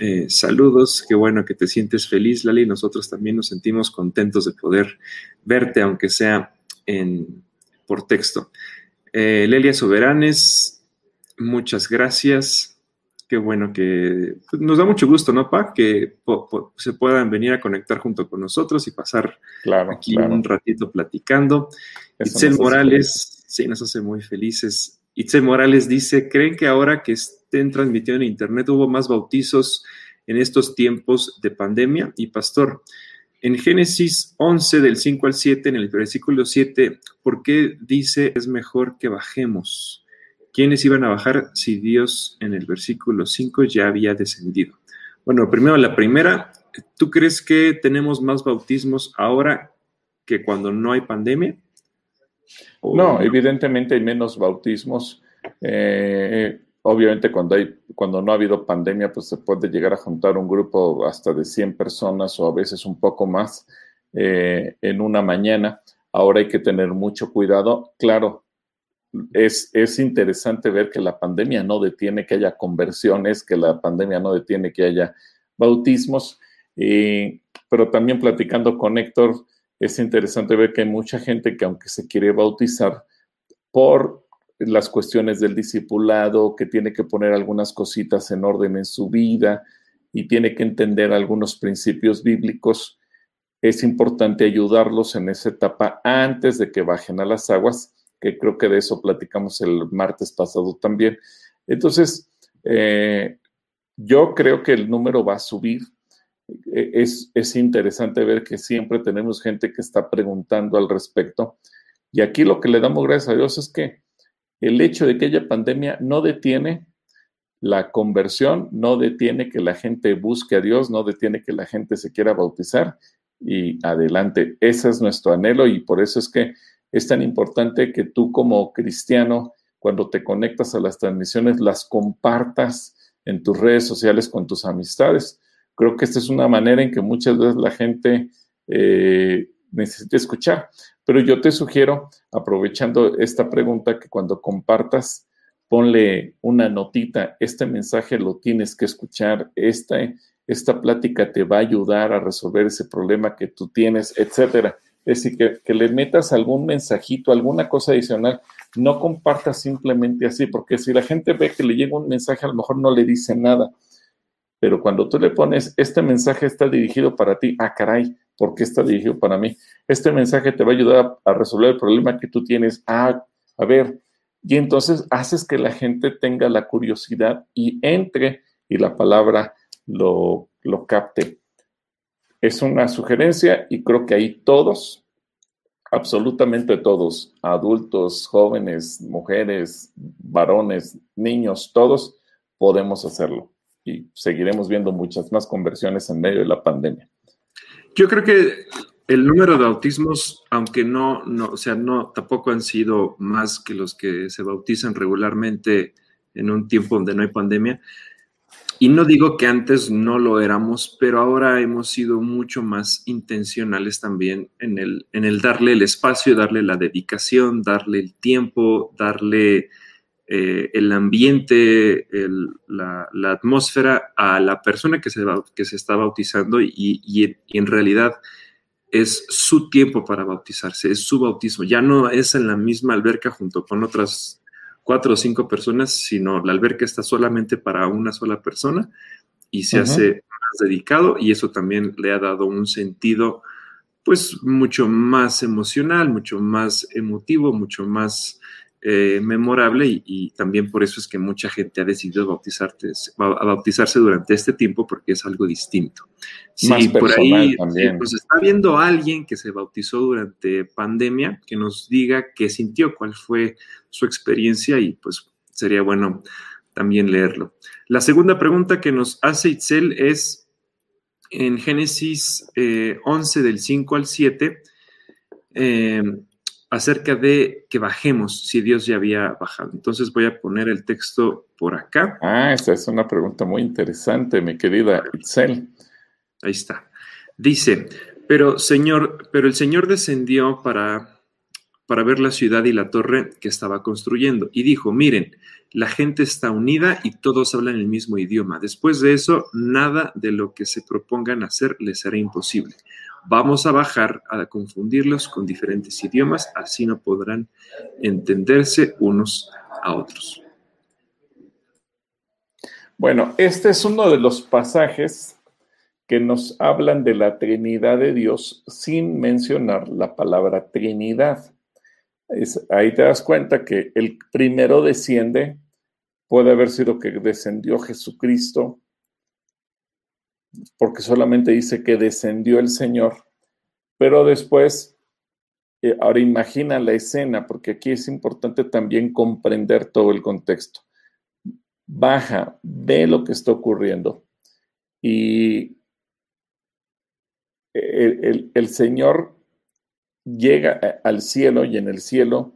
eh, saludos. Qué bueno que te sientes feliz, Lali. Nosotros también nos sentimos contentos de poder verte, aunque sea en, por texto. Eh, Lelia Soberanes, muchas gracias. Qué bueno que pues, nos da mucho gusto, ¿no, Pa? Que se puedan venir a conectar junto con nosotros y pasar aquí un ratito platicando. Itzel Morales, sí, nos hace muy felices. Itzel Morales dice, ¿creen que ahora que estén transmitiendo en Internet hubo más bautizos en estos tiempos de pandemia? Y pastor, en Génesis 11 del 5 al 7, en el versículo 7, ¿por qué dice es mejor que bajemos? ¿Quiénes iban a bajar si Dios en el versículo 5 ya había descendido? Bueno, primero la primera, ¿tú crees que tenemos más bautismos ahora que cuando no hay pandemia? No, evidentemente hay menos bautismos. Eh, obviamente cuando, hay, cuando no ha habido pandemia, pues se puede llegar a juntar un grupo hasta de 100 personas o a veces un poco más eh, en una mañana. Ahora hay que tener mucho cuidado. Claro, es, interesante ver que la pandemia no detiene que haya conversiones, que la pandemia no detiene que haya bautismos, pero también platicando con Héctor, es interesante ver que hay mucha gente que aunque se quiere bautizar por las cuestiones del discipulado, que tiene que poner algunas cositas en orden en su vida y tiene que entender algunos principios bíblicos, es importante ayudarlos en esa etapa antes de que bajen a las aguas que creo que de eso platicamos el martes pasado también. Entonces, eh, yo creo que el número va a subir. E, es, es interesante ver que siempre tenemos gente que está preguntando al respecto. Y aquí lo que le damos gracias a Dios es que el hecho de que haya pandemia no detiene la conversión, no detiene que la gente busque a Dios, no detiene que la gente se quiera bautizar y adelante. Ese es nuestro anhelo y por eso es que es tan importante que tú como cristiano, cuando te conectas a las transmisiones, las compartas en tus redes sociales con tus amistades. Creo que esta es una manera en que muchas veces la gente eh, necesita escuchar. Pero yo te sugiero, aprovechando esta pregunta, que cuando compartas, ponle una notita, este mensaje lo tienes que escuchar, esta, esta plática te va a ayudar a resolver ese problema que tú tienes, etcétera Es decir, que, que le metas algún mensajito, alguna cosa adicional. No compartas simplemente así, porque si la gente ve que le llega un mensaje, a lo mejor no le dice nada. Pero cuando tú le pones, este mensaje está dirigido para ti, ah, caray, ¿por qué está dirigido para mí? Este mensaje te va a ayudar a, resolver el problema que tú tienes. Ah, a ver, y entonces haces que la gente tenga la curiosidad y entre y la palabra lo, lo capte. Es una sugerencia y creo que ahí todos, absolutamente todos, adultos, jóvenes, mujeres, varones, niños, todos podemos hacerlo. Y seguiremos viendo muchas más conversiones en medio de la pandemia. Yo creo que el número de bautismos, aunque no, no, o sea, no, tampoco han sido más que los que se bautizan regularmente en un tiempo donde no hay pandemia. Y no digo que antes no lo éramos, pero ahora hemos sido mucho más intencionales también en el, en el darle el espacio, darle la dedicación, darle el tiempo, darle eh, el ambiente, la, atmósfera a la persona que se, que se está bautizando y, y, y en realidad es su tiempo para bautizarse, es su bautismo. Ya no es en la misma alberca junto con otras cuatro o cinco personas, sino la alberca está solamente para una sola persona y se uh -huh. hace más dedicado y eso también le ha dado un sentido pues mucho más emocional, mucho más emotivo, mucho más eh, memorable y, y, también por eso es que mucha gente ha decidido bautizarse, a bautizarse durante este tiempo porque es algo distinto. Si sí, por ahí también. pues está viendo alguien que se bautizó durante pandemia, que nos diga qué sintió, cuál fue su experiencia y pues sería bueno también leerlo. La segunda pregunta que nos hace Itzel es en Génesis eh, 11 del 5 al 7. Eh, acerca de que bajemos si Dios ya había bajado. Entonces voy a poner el texto por acá. Ah, esa es una pregunta muy interesante, mi querida Itzel. Ahí está. Dice, pero Señor, pero el Señor descendió para, para ver la ciudad y la torre que estaba construyendo y dijo, miren, la gente está unida y todos hablan el mismo idioma. Después de eso, nada de lo que se propongan hacer les será imposible vamos a bajar a confundirlos con diferentes idiomas, así no podrán entenderse unos a otros. Bueno, este es uno de los pasajes que nos hablan de la Trinidad de Dios sin mencionar la palabra Trinidad. Ahí te das cuenta que el primero desciende, puede haber sido que descendió Jesucristo, porque solamente dice que descendió el Señor, pero después, eh, ahora imagina la escena, porque aquí es importante también comprender todo el contexto. Baja, ve lo que está ocurriendo y el, el, el Señor llega al cielo y en el cielo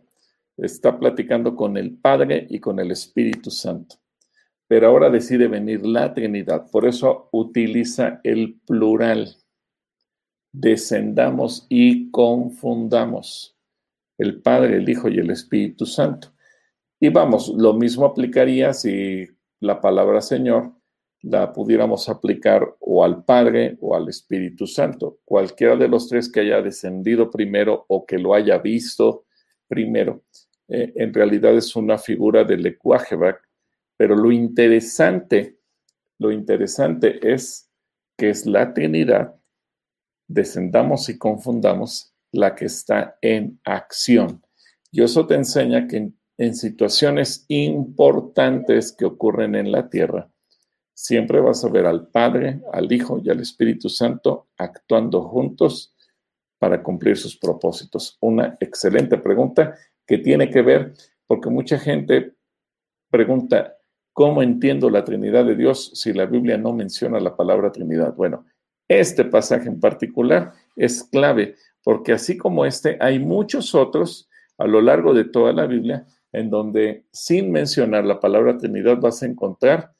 está platicando con el Padre y con el Espíritu Santo pero ahora decide venir la Trinidad. Por eso utiliza el plural. Descendamos y confundamos el Padre, el Hijo y el Espíritu Santo. Y vamos, lo mismo aplicaría si la palabra Señor la pudiéramos aplicar o al Padre o al Espíritu Santo. Cualquiera de los tres que haya descendido primero o que lo haya visto primero, eh, en realidad es una figura del lenguaje, ¿verdad? Pero lo interesante, lo interesante es que es la Trinidad, descendamos y confundamos, la que está en acción. Y eso te enseña que en, en situaciones importantes que ocurren en la tierra, siempre vas a ver al Padre, al Hijo y al Espíritu Santo actuando juntos para cumplir sus propósitos. Una excelente pregunta que tiene que ver, porque mucha gente pregunta, ¿Cómo entiendo la Trinidad de Dios si la Biblia no menciona la palabra Trinidad? Bueno, este pasaje en particular es clave porque así como este, hay muchos otros a lo largo de toda la Biblia en donde sin mencionar la palabra Trinidad vas a encontrar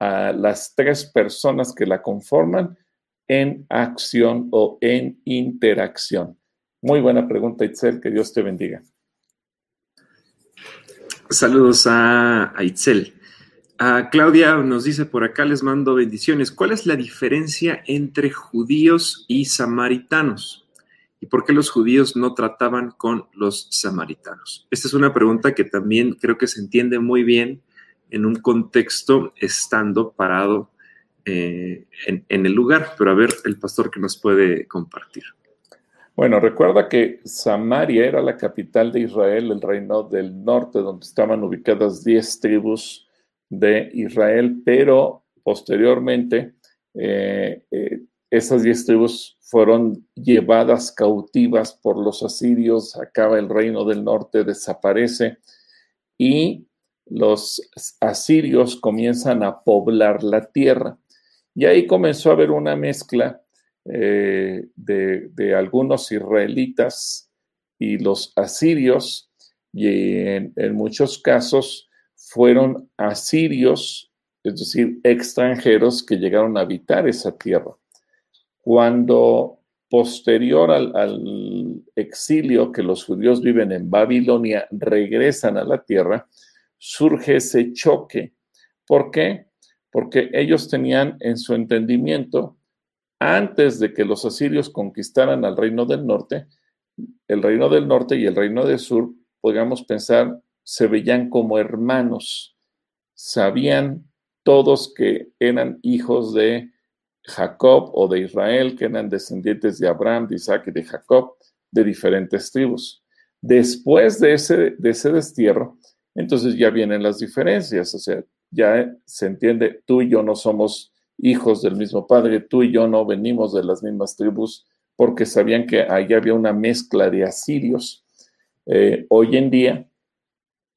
a las tres personas que la conforman en acción o en interacción. Muy buena pregunta, Itzel, que Dios te bendiga. Saludos a, a Itzel. Uh, Claudia nos dice por acá, les mando bendiciones. ¿Cuál es la diferencia entre judíos y samaritanos? ¿Y por qué los judíos no trataban con los samaritanos? Esta es una pregunta que también creo que se entiende muy bien en un contexto estando parado eh, en, en, el lugar. Pero a ver, el pastor que nos puede compartir. Bueno, recuerda que Samaria era la capital de Israel, el reino del norte, donde estaban ubicadas 10 tribus de Israel, pero posteriormente eh, eh, esas 10 tribus fueron llevadas cautivas por los asirios, acaba el reino del norte, desaparece y los asirios comienzan a poblar la tierra. Y ahí comenzó a haber una mezcla eh, de, algunos israelitas y los asirios, y en muchos casos fueron asirios, es decir, extranjeros que llegaron a habitar esa tierra. Cuando posterior al, exilio que los judíos viven en Babilonia regresan a la tierra, surge ese choque. ¿Por qué? Porque ellos tenían en su entendimiento, antes de que los asirios conquistaran al reino del norte, el reino del norte y el reino del sur, podríamos pensar, se veían como hermanos. Sabían todos que eran hijos de Jacob o de Israel, que eran descendientes de Abraham, de Isaac y de Jacob, de diferentes tribus. Después de ese, de ese destierro, entonces ya vienen las diferencias, o sea, ya se entiende, tú y yo no somos hijos del mismo padre, tú y yo no venimos de las mismas tribus, porque sabían que ahí había una mezcla de asirios. Eh, hoy en día,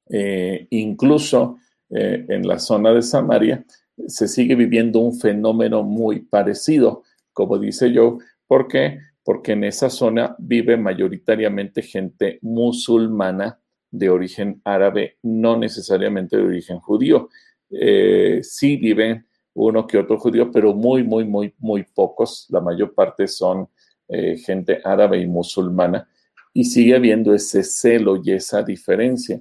eh, incluso eh, en la zona de Samaria, se sigue viviendo un fenómeno muy parecido, como dice yo. ¿Por qué? Porque en esa zona vive mayoritariamente gente musulmana de origen árabe, no necesariamente de origen judío. Eh, sí viven uno que otro judío, pero muy, muy, muy, muy pocos. La mayor parte son gente árabe y musulmana. Y sigue habiendo ese celo y esa diferencia.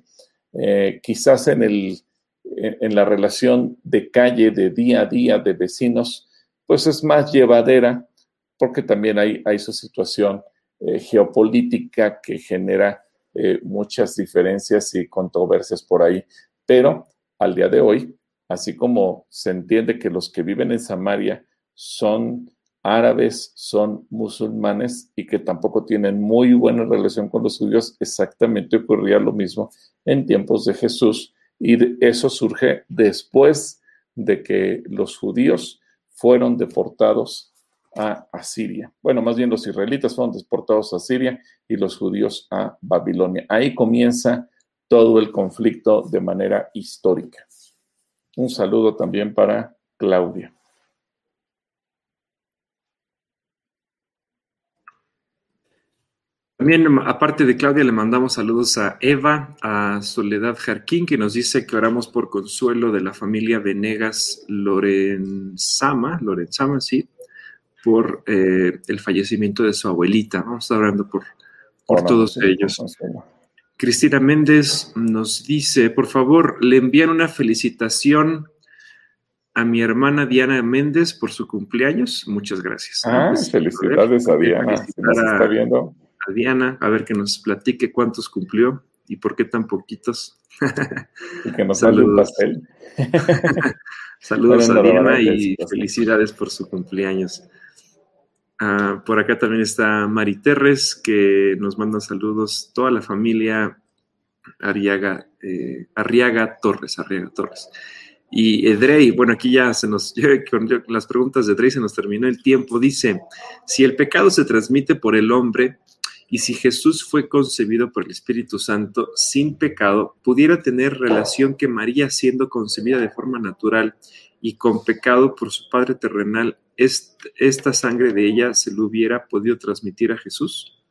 Eh, quizás en el en, la relación de calle, de día a día, de vecinos, pues es más llevadera porque también hay, hay su situación eh, geopolítica que genera eh, muchas diferencias y controversias por ahí. Pero al día de hoy, así como se entiende que los que viven en Samaria son árabes, son musulmanes y que tampoco tienen muy buena relación con los judíos, exactamente ocurría lo mismo en tiempos de Jesús y eso surge después de que los judíos fueron deportados a, Siria. Bueno, más bien los israelitas fueron deportados a Siria y los judíos a Babilonia. Ahí comienza todo el conflicto de manera histórica. Un saludo también para Claudia. También, aparte de Claudia, le mandamos saludos a Eva, a Soledad Jarquín, que nos dice que oramos por consuelo de la familia Venegas Lorenzama, Lorenzama, sí, por eh, el fallecimiento de su abuelita. Vamos a estar orando por, por todos ellos. Cristina Méndez nos dice, por favor, le envían una felicitación a mi hermana Diana Méndez por su cumpleaños. Muchas gracias. Ah, pues, felicidades a, Diana, si nos está viendo a Diana, a ver que nos platique cuántos cumplió y por qué tan poquitos. Y que nos Saludos. pastel. Saludos a Diana y felicidades por su cumpleaños. Ah, por acá también está Mari Terres, que nos manda saludos, toda la familia Arriaga, eh, Arriaga Torres, Arriaga Torres. Y Edrey, bueno, aquí ya se nos, con las preguntas de Edrey se nos terminó el tiempo. Dice, si el pecado se transmite por el hombre, y si Jesús fue concebido por el Espíritu Santo sin pecado, pudiera tener relación que María, siendo concebida de forma natural y con pecado por su Padre terrenal, esta sangre de ella se lo hubiera podido transmitir a Jesús?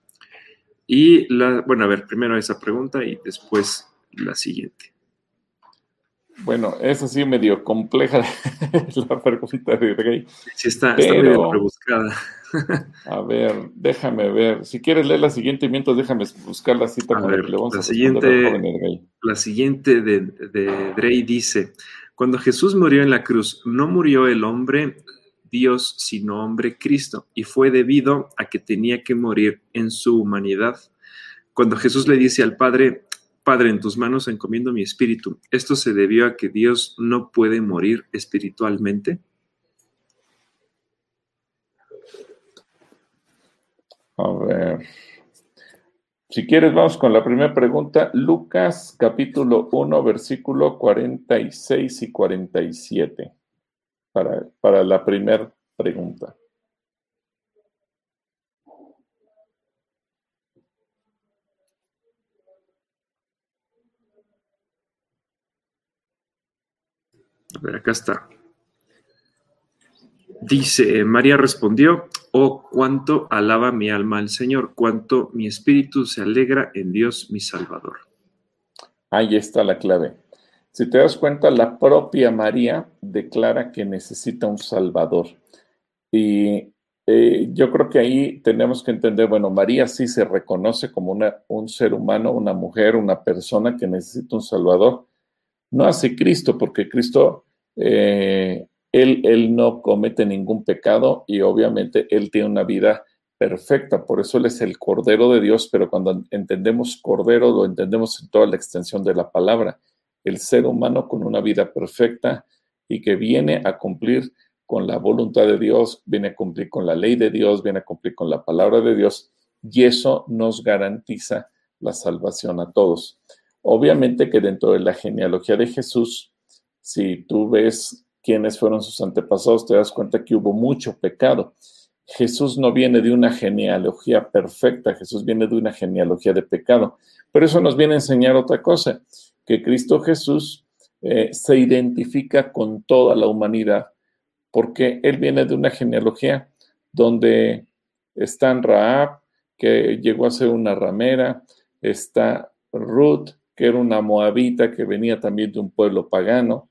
Y la, bueno, a ver, primero esa pregunta y después la siguiente. Bueno, es así medio compleja la pregunta de Rey. Sí, está, está medio rebuscada. A ver, déjame ver. Si quieres leer la siguiente mientras déjame buscar la cita a ver, la siguiente, La siguiente de, de Drey dice: Cuando Jesús murió en la cruz, no murió el hombre Dios sino hombre Cristo, y fue debido a que tenía que morir en su humanidad. Cuando Jesús le dice al Padre, Padre, en tus manos encomiendo mi espíritu, ¿esto se debió a que Dios no puede morir espiritualmente? A ver. Si quieres, vamos con la primera pregunta. Lucas capítulo 1, versículo 46 y 47. Para, para la primera pregunta. A ver, acá está. Dice, María respondió, oh, cuánto alaba mi alma al Señor, cuánto mi espíritu se alegra en Dios mi Salvador. Ahí está la clave. Si te das cuenta, la propia María declara que necesita un Salvador. Y eh, yo creo que ahí tenemos que entender, bueno, María sí se reconoce como una, un ser humano, una mujer, una persona que necesita un Salvador. No hace Cristo, porque Cristo eh, él, no comete ningún pecado y obviamente Él tiene una vida perfecta, por eso Él es el Cordero de Dios, pero cuando entendemos Cordero lo entendemos en toda la extensión de la palabra, el ser humano con una vida perfecta y que viene a cumplir con la voluntad de Dios, viene a cumplir con la ley de Dios, viene a cumplir con la palabra de Dios y eso nos garantiza la salvación a todos. Obviamente que dentro de la genealogía de Jesús, si tú ves quiénes fueron sus antepasados, te das cuenta que hubo mucho pecado. Jesús no viene de una genealogía perfecta, Jesús viene de una genealogía de pecado. Pero eso nos viene a enseñar otra cosa, que Cristo Jesús eh, se identifica con toda la humanidad, porque Él viene de una genealogía donde están Raab, que llegó a ser una ramera, está Ruth, que era una moabita que venía también de un pueblo pagano,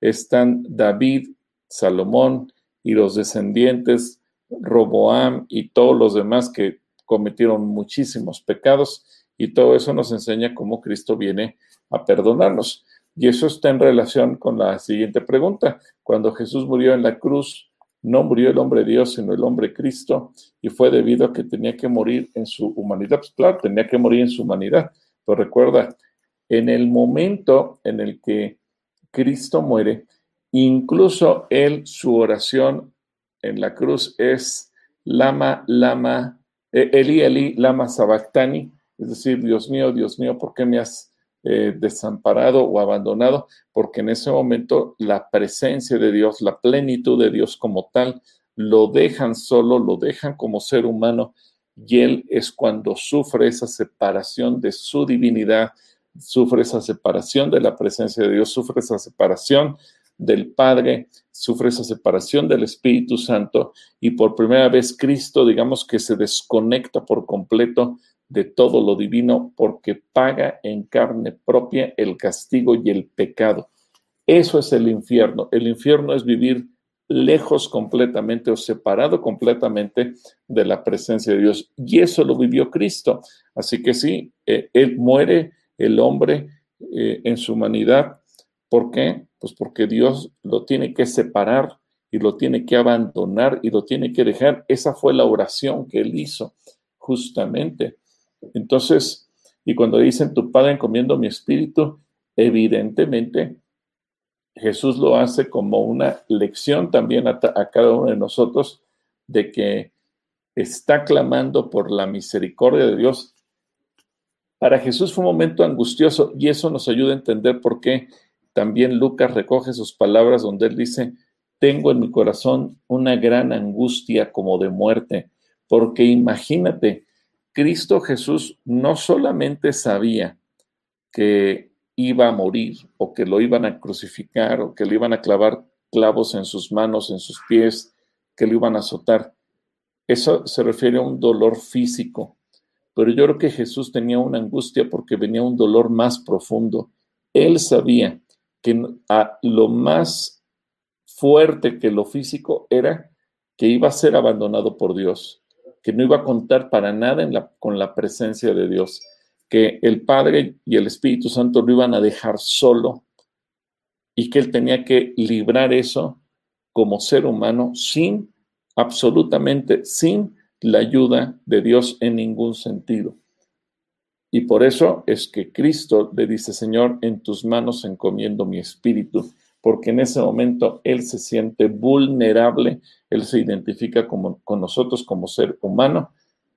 están David, Salomón y los descendientes, Roboam y todos los demás que cometieron muchísimos pecados y todo eso nos enseña cómo Cristo viene a perdonarnos. Y eso está en relación con la siguiente pregunta. Cuando Jesús murió en la cruz, no murió el hombre Dios, sino el hombre Cristo, y fue debido a que tenía que morir en su humanidad. Pues claro, tenía que morir en su humanidad. Pero recuerda, en el momento en el que Cristo muere, incluso él, su oración en la cruz es Lama, Lama, eh, Eli, Eli, Lama Sabactani, es decir, Dios mío, Dios mío, ¿por qué me has eh, desamparado o abandonado? Porque en ese momento la presencia de Dios, la plenitud de Dios como tal, lo dejan solo, lo dejan como ser humano y él es cuando sufre esa separación de su divinidad, sufre esa separación de la presencia de Dios, sufre esa separación del Padre, sufre esa separación del Espíritu Santo y por primera vez Cristo, digamos que se desconecta por completo de todo lo divino porque paga en carne propia el castigo y el pecado. Eso es el infierno. El infierno es vivir lejos completamente o separado completamente de la presencia de Dios. Y eso lo vivió Cristo. Así que sí, eh, Él muere el hombre eh, en su humanidad. ¿Por qué? Pues porque Dios lo tiene que separar y lo tiene que abandonar y lo tiene que dejar. Esa fue la oración que él hizo, justamente. Entonces, y cuando dicen, tu Padre encomiendo mi espíritu, evidentemente Jesús lo hace como una lección también a, a cada uno de nosotros de que está clamando por la misericordia de Dios para Jesús fue un momento angustioso y eso nos ayuda a entender por qué también Lucas recoge sus palabras donde él dice, tengo en mi corazón una gran angustia como de muerte, porque imagínate, Cristo Jesús no solamente sabía que iba a morir o que lo iban a crucificar o que le iban a clavar clavos en sus manos, en sus pies, que lo iban a azotar. Eso se refiere a un dolor físico, pero yo creo que Jesús tenía una angustia porque venía un dolor más profundo. Él sabía que a lo más fuerte que lo físico era que iba a ser abandonado por Dios, que no iba a contar para nada con la presencia de Dios, que el Padre y el Espíritu Santo lo iban a dejar solo y que él tenía que librar eso como ser humano sin, absolutamente sin la ayuda de Dios en ningún sentido. Y por eso es que Cristo le dice, Señor, en tus manos encomiendo mi espíritu, porque en ese momento Él se siente vulnerable, Él se identifica como, con nosotros como ser humano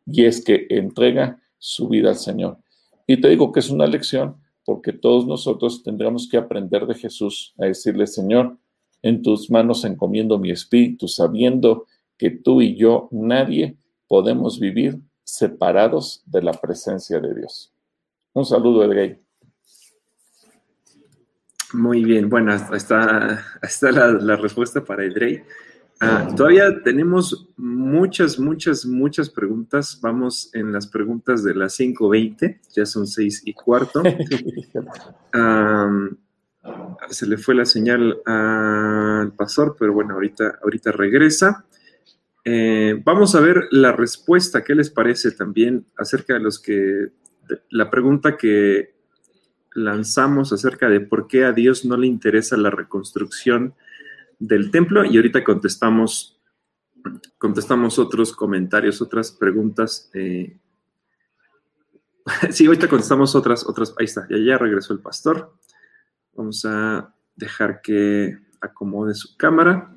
y es que entrega su vida al Señor. Y te digo que es una lección porque todos nosotros tendremos que aprender de Jesús a decirle, Señor, en tus manos encomiendo mi espíritu, sabiendo que tú y yo, nadie podemos vivir separados de la presencia de Dios. Un saludo, Edgay. Muy bien, bueno, está, está la, la respuesta para Edrey. Ah, todavía tenemos muchas, muchas, muchas preguntas. Vamos en las preguntas de las 5.20, ya son 6 y cuarto. se le fue la señal al pastor, pero bueno, ahorita, ahorita regresa. Eh, vamos a ver la respuesta, ¿qué les parece también acerca de los que, la pregunta que lanzamos acerca de por qué a Dios no le interesa la reconstrucción del templo y ahorita contestamos, contestamos otros comentarios, otras preguntas. Eh. sí, ahorita contestamos otras, otras, ahí está, ya, ya regresó el pastor. Vamos a dejar que acomode su cámara.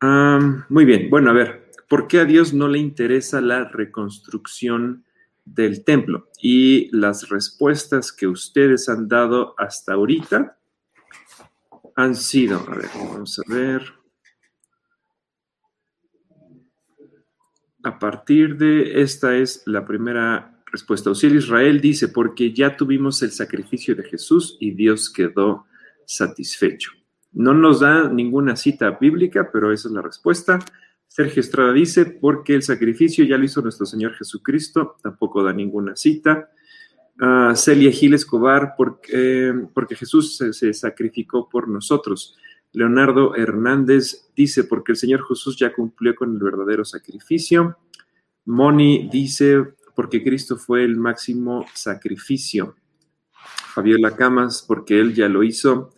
Muy bien, bueno, a ver, ¿por qué a Dios no le interesa la reconstrucción del templo? Y las respuestas que ustedes han dado hasta ahorita han sido, a ver, vamos a ver. A partir de esta es la primera respuesta. Osiris Israel dice, porque ya tuvimos el sacrificio de Jesús y Dios quedó satisfecho. No nos da ninguna cita bíblica, pero esa es la respuesta. Sergio Estrada dice, porque el sacrificio ya lo hizo nuestro Señor Jesucristo, tampoco da ninguna cita. Celia Gil Escobar, porque, porque Jesús se, sacrificó por nosotros. Leonardo Hernández dice, porque el Señor Jesús ya cumplió con el verdadero sacrificio. Moni dice, porque Cristo fue el máximo sacrificio. Fabiola Camas, porque Él ya lo hizo,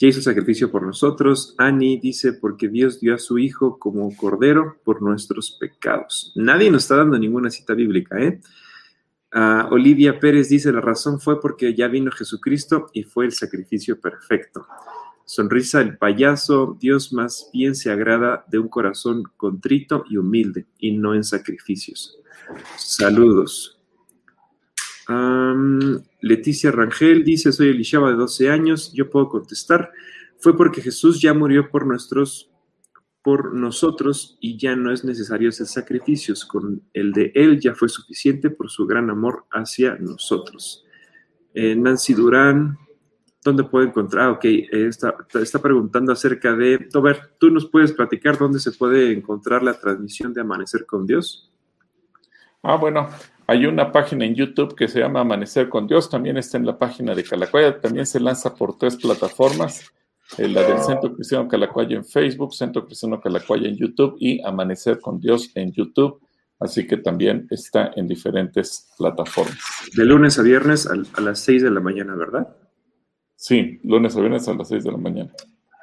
ya hizo sacrificio por nosotros. Ani dice, porque Dios dio a su Hijo como cordero por nuestros pecados. Nadie nos está dando ninguna cita bíblica, ¿eh? Olivia Pérez dice, la razón fue porque ya vino Jesucristo y fue el sacrificio perfecto. Sonrisa el payaso, Dios más bien se agrada de un corazón contrito y humilde y no en sacrificios. Saludos. Leticia Rangel dice, soy Elishaba de 12 años, yo puedo contestar, fue porque Jesús ya murió por nuestros por nosotros y ya no es necesario hacer sacrificios. Con el de Él ya fue suficiente por su gran amor hacia nosotros. Eh, Nancy Durán, ¿dónde puedo encontrar? Ah, ok, está, está preguntando acerca de, ver, ¿tú nos puedes platicar dónde se puede encontrar la transmisión de Amanecer con Dios? Ah, bueno, hay una página en YouTube que se llama Amanecer con Dios, también está en la página de Calacuaya, también se lanza por tres plataformas eh, la del Centro Cristiano Calacuaya en Facebook, Centro Cristiano Calacuaya en YouTube y Amanecer con Dios en YouTube. Así que también está en diferentes plataformas. De lunes a viernes a, las 6 de la mañana, ¿verdad? Sí, lunes a viernes a las 6 de la mañana.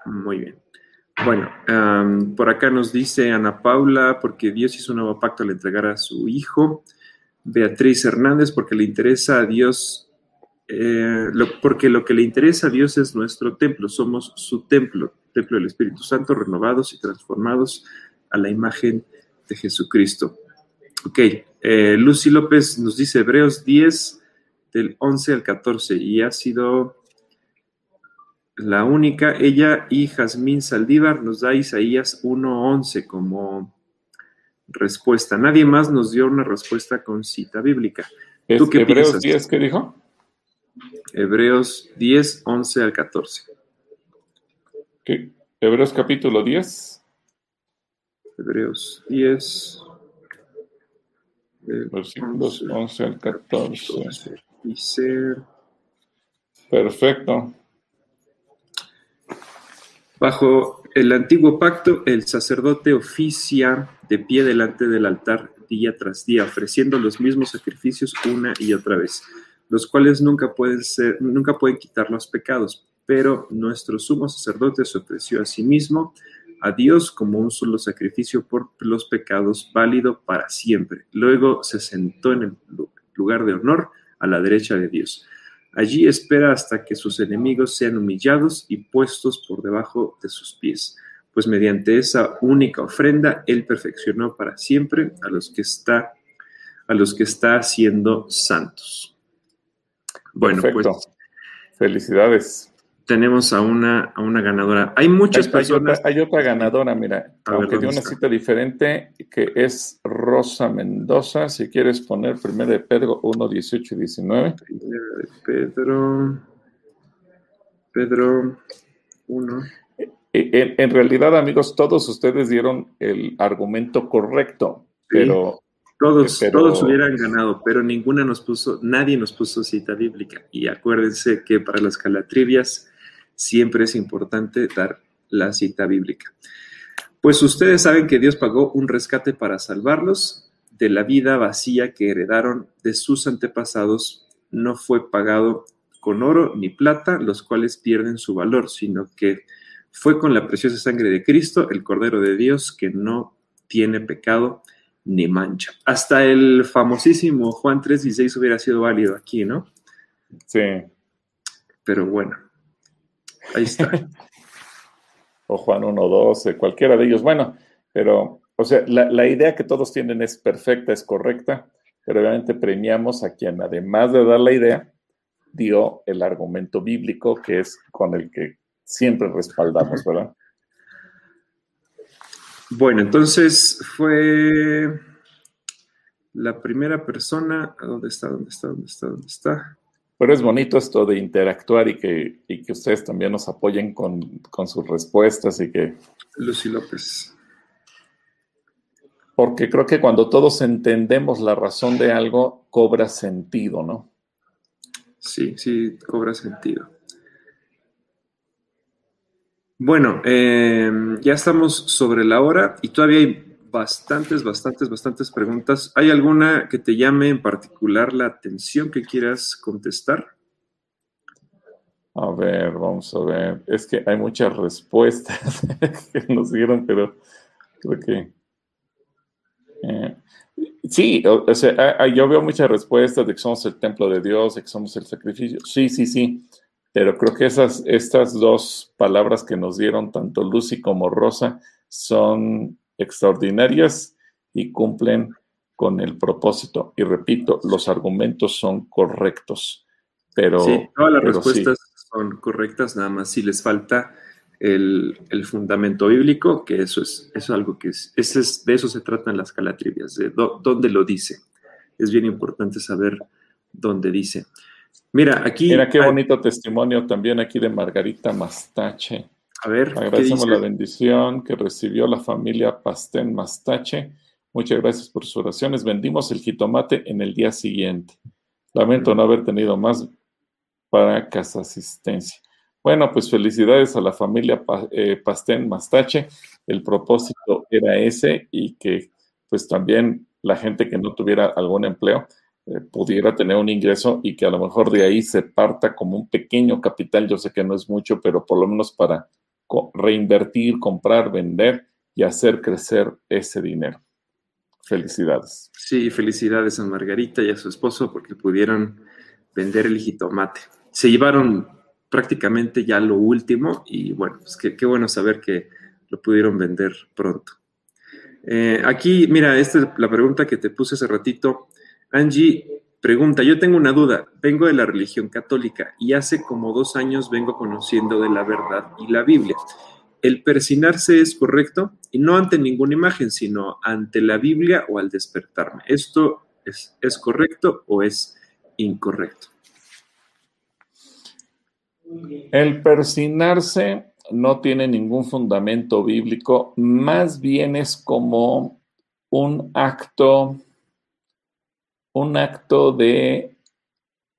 Muy bien. Bueno, por acá nos dice Ana Paula, porque Dios hizo un nuevo pacto al entregar a su hijo. Beatriz Hernández, porque le interesa a Dios eh, porque lo que le interesa a Dios es nuestro templo, somos su templo, templo del Espíritu Santo, renovados y transformados a la imagen de Jesucristo. Ok, eh, Lucy López nos dice Hebreos 10 del 11 al 14 y ha sido la única, ella y Jazmín Saldívar nos da Isaías 1.11 como respuesta. Nadie más nos dio una respuesta con cita bíblica. ¿Tú qué Hebreos 10 qué dijo? Hebreos 10, 11 al 14. Hebreos capítulo 10. Hebreos 10. Versículos 11 al 14. Dice. Perfecto. Bajo el antiguo pacto, el sacerdote oficia de pie delante del altar día tras día, ofreciendo los mismos sacrificios una y otra vez los cuales nunca pueden, ser, nunca pueden quitar los pecados, pero nuestro sumo sacerdote se ofreció a sí mismo a Dios como un solo sacrificio por los pecados válido para siempre. Luego se sentó en el lugar de honor a la derecha de Dios. Allí espera hasta que sus enemigos sean humillados y puestos por debajo de sus pies, pues mediante esa única ofrenda él perfeccionó para siempre a los que está a los que está haciendo santos. Bueno, pues felicidades tenemos a una, a una ganadora. Hay muchas personas. Hay otra, ganadora, mira, aunque dio una cita diferente, que es Rosa Mendoza. Si quieres poner primero de Pedro 1, 18 y 19. Pedro. Pedro 1. En, en, realidad, amigos, todos ustedes dieron el argumento correcto, pero. Todos, todos hubieran ganado, pero ninguna nos puso, nadie nos puso cita bíblica. Y acuérdense que para las calatrivias siempre es importante dar la cita bíblica. Pues ustedes saben que Dios pagó un rescate para salvarlos de la vida vacía que heredaron de sus antepasados. No fue pagado con oro ni plata, los cuales pierden su valor, sino que fue con la preciosa sangre de Cristo, el Cordero de Dios, que no tiene pecado ni mancha. Hasta el famosísimo Juan 3.16 hubiera sido válido aquí, ¿no? Sí. Pero bueno, Ahí está. o Juan 1.12, cualquiera de ellos. Bueno, pero, o sea, la, idea que todos tienen es perfecta, es correcta, pero obviamente premiamos a quien, además de dar la idea, dio el argumento bíblico, que es con el que siempre respaldamos, ¿verdad? Bueno, entonces fue la primera persona. ¿Dónde está? ¿Dónde está? ¿Dónde está? ¿Dónde está? Pero es bonito esto de interactuar y que, que ustedes también nos apoyen con, sus respuestas y que... Lucy López. Porque creo que cuando todos entendemos la razón de algo, cobra sentido, ¿no? Sí, sí, cobra sentido. Bueno, eh, ya estamos sobre la hora y todavía hay bastantes, bastantes, bastantes preguntas. ¿Hay alguna que te llame en particular la atención que quieras contestar? A ver, vamos a ver. Es que hay muchas respuestas que nos dieron, pero creo que... Eh, sí, o, sea, yo veo muchas respuestas de que somos el templo de Dios, de que somos el sacrificio. Sí, sí, sí. Pero creo que esas, estas dos palabras que nos dieron, tanto Lucy como Rosa, son extraordinarias y cumplen con el propósito. Y repito, los argumentos son correctos. Pero, sí, todas las respuestas son correctas, nada más si les falta el, fundamento bíblico, que eso es, eso algo que es, es, de eso se tratan las calatrivias, de dónde lo dice. Es bien importante saber dónde dice. Mira, aquí. Mira qué bonito testimonio también aquí de Margarita Mastache. A ver. Agradecemos la bendición que recibió la familia Pastén Mastache. Muchas gracias por sus oraciones. Vendimos el jitomate en el día siguiente. Lamento no haber tenido más para casa asistencia. Bueno, pues felicidades a la familia eh, Pastén Mastache. El propósito era ese y que pues también la gente que no tuviera algún empleo eh, pudiera tener un ingreso y que a lo mejor de ahí se parta como un pequeño capital. Yo sé que no es mucho, pero por lo menos para reinvertir, comprar, vender y hacer crecer ese dinero. Felicidades. Sí, felicidades a Margarita y a su esposo porque pudieron vender el jitomate. Se llevaron prácticamente ya lo último y bueno, pues qué, bueno saber que lo pudieron vender pronto. Eh, aquí, mira, esta es la pregunta que te puse hace ratito. Angie, Pregunta, yo tengo una duda, vengo de la religión católica y hace como dos años vengo conociendo de la verdad y la Biblia. ¿El persinarse es correcto? Y no ante ninguna imagen, sino ante la Biblia o al despertarme. ¿Esto es, es correcto o es incorrecto? El persinarse no tiene ningún fundamento bíblico, más bien es como un acto un acto de,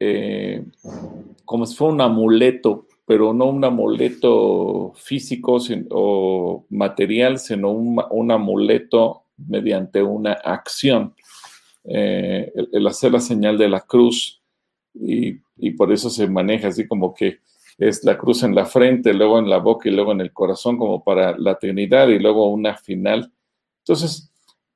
eh, como si fuera un amuleto, pero no un amuleto físico o material, sino un, amuleto mediante una acción. Eh, el, hacer la señal de la cruz y, por eso se maneja así como que es la cruz en la frente, luego en la boca y luego en el corazón, como para la Trinidad, y luego una final. Entonces,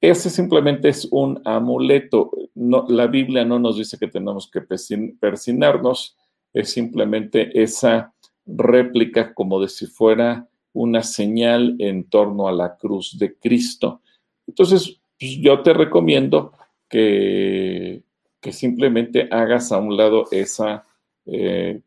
ese simplemente es un amuleto. La Biblia no nos dice que tenemos que persinarnos, es simplemente esa réplica como de si fuera una señal en torno a la cruz de Cristo. Entonces, pues, yo te recomiendo que, que, simplemente hagas a un lado esa eh,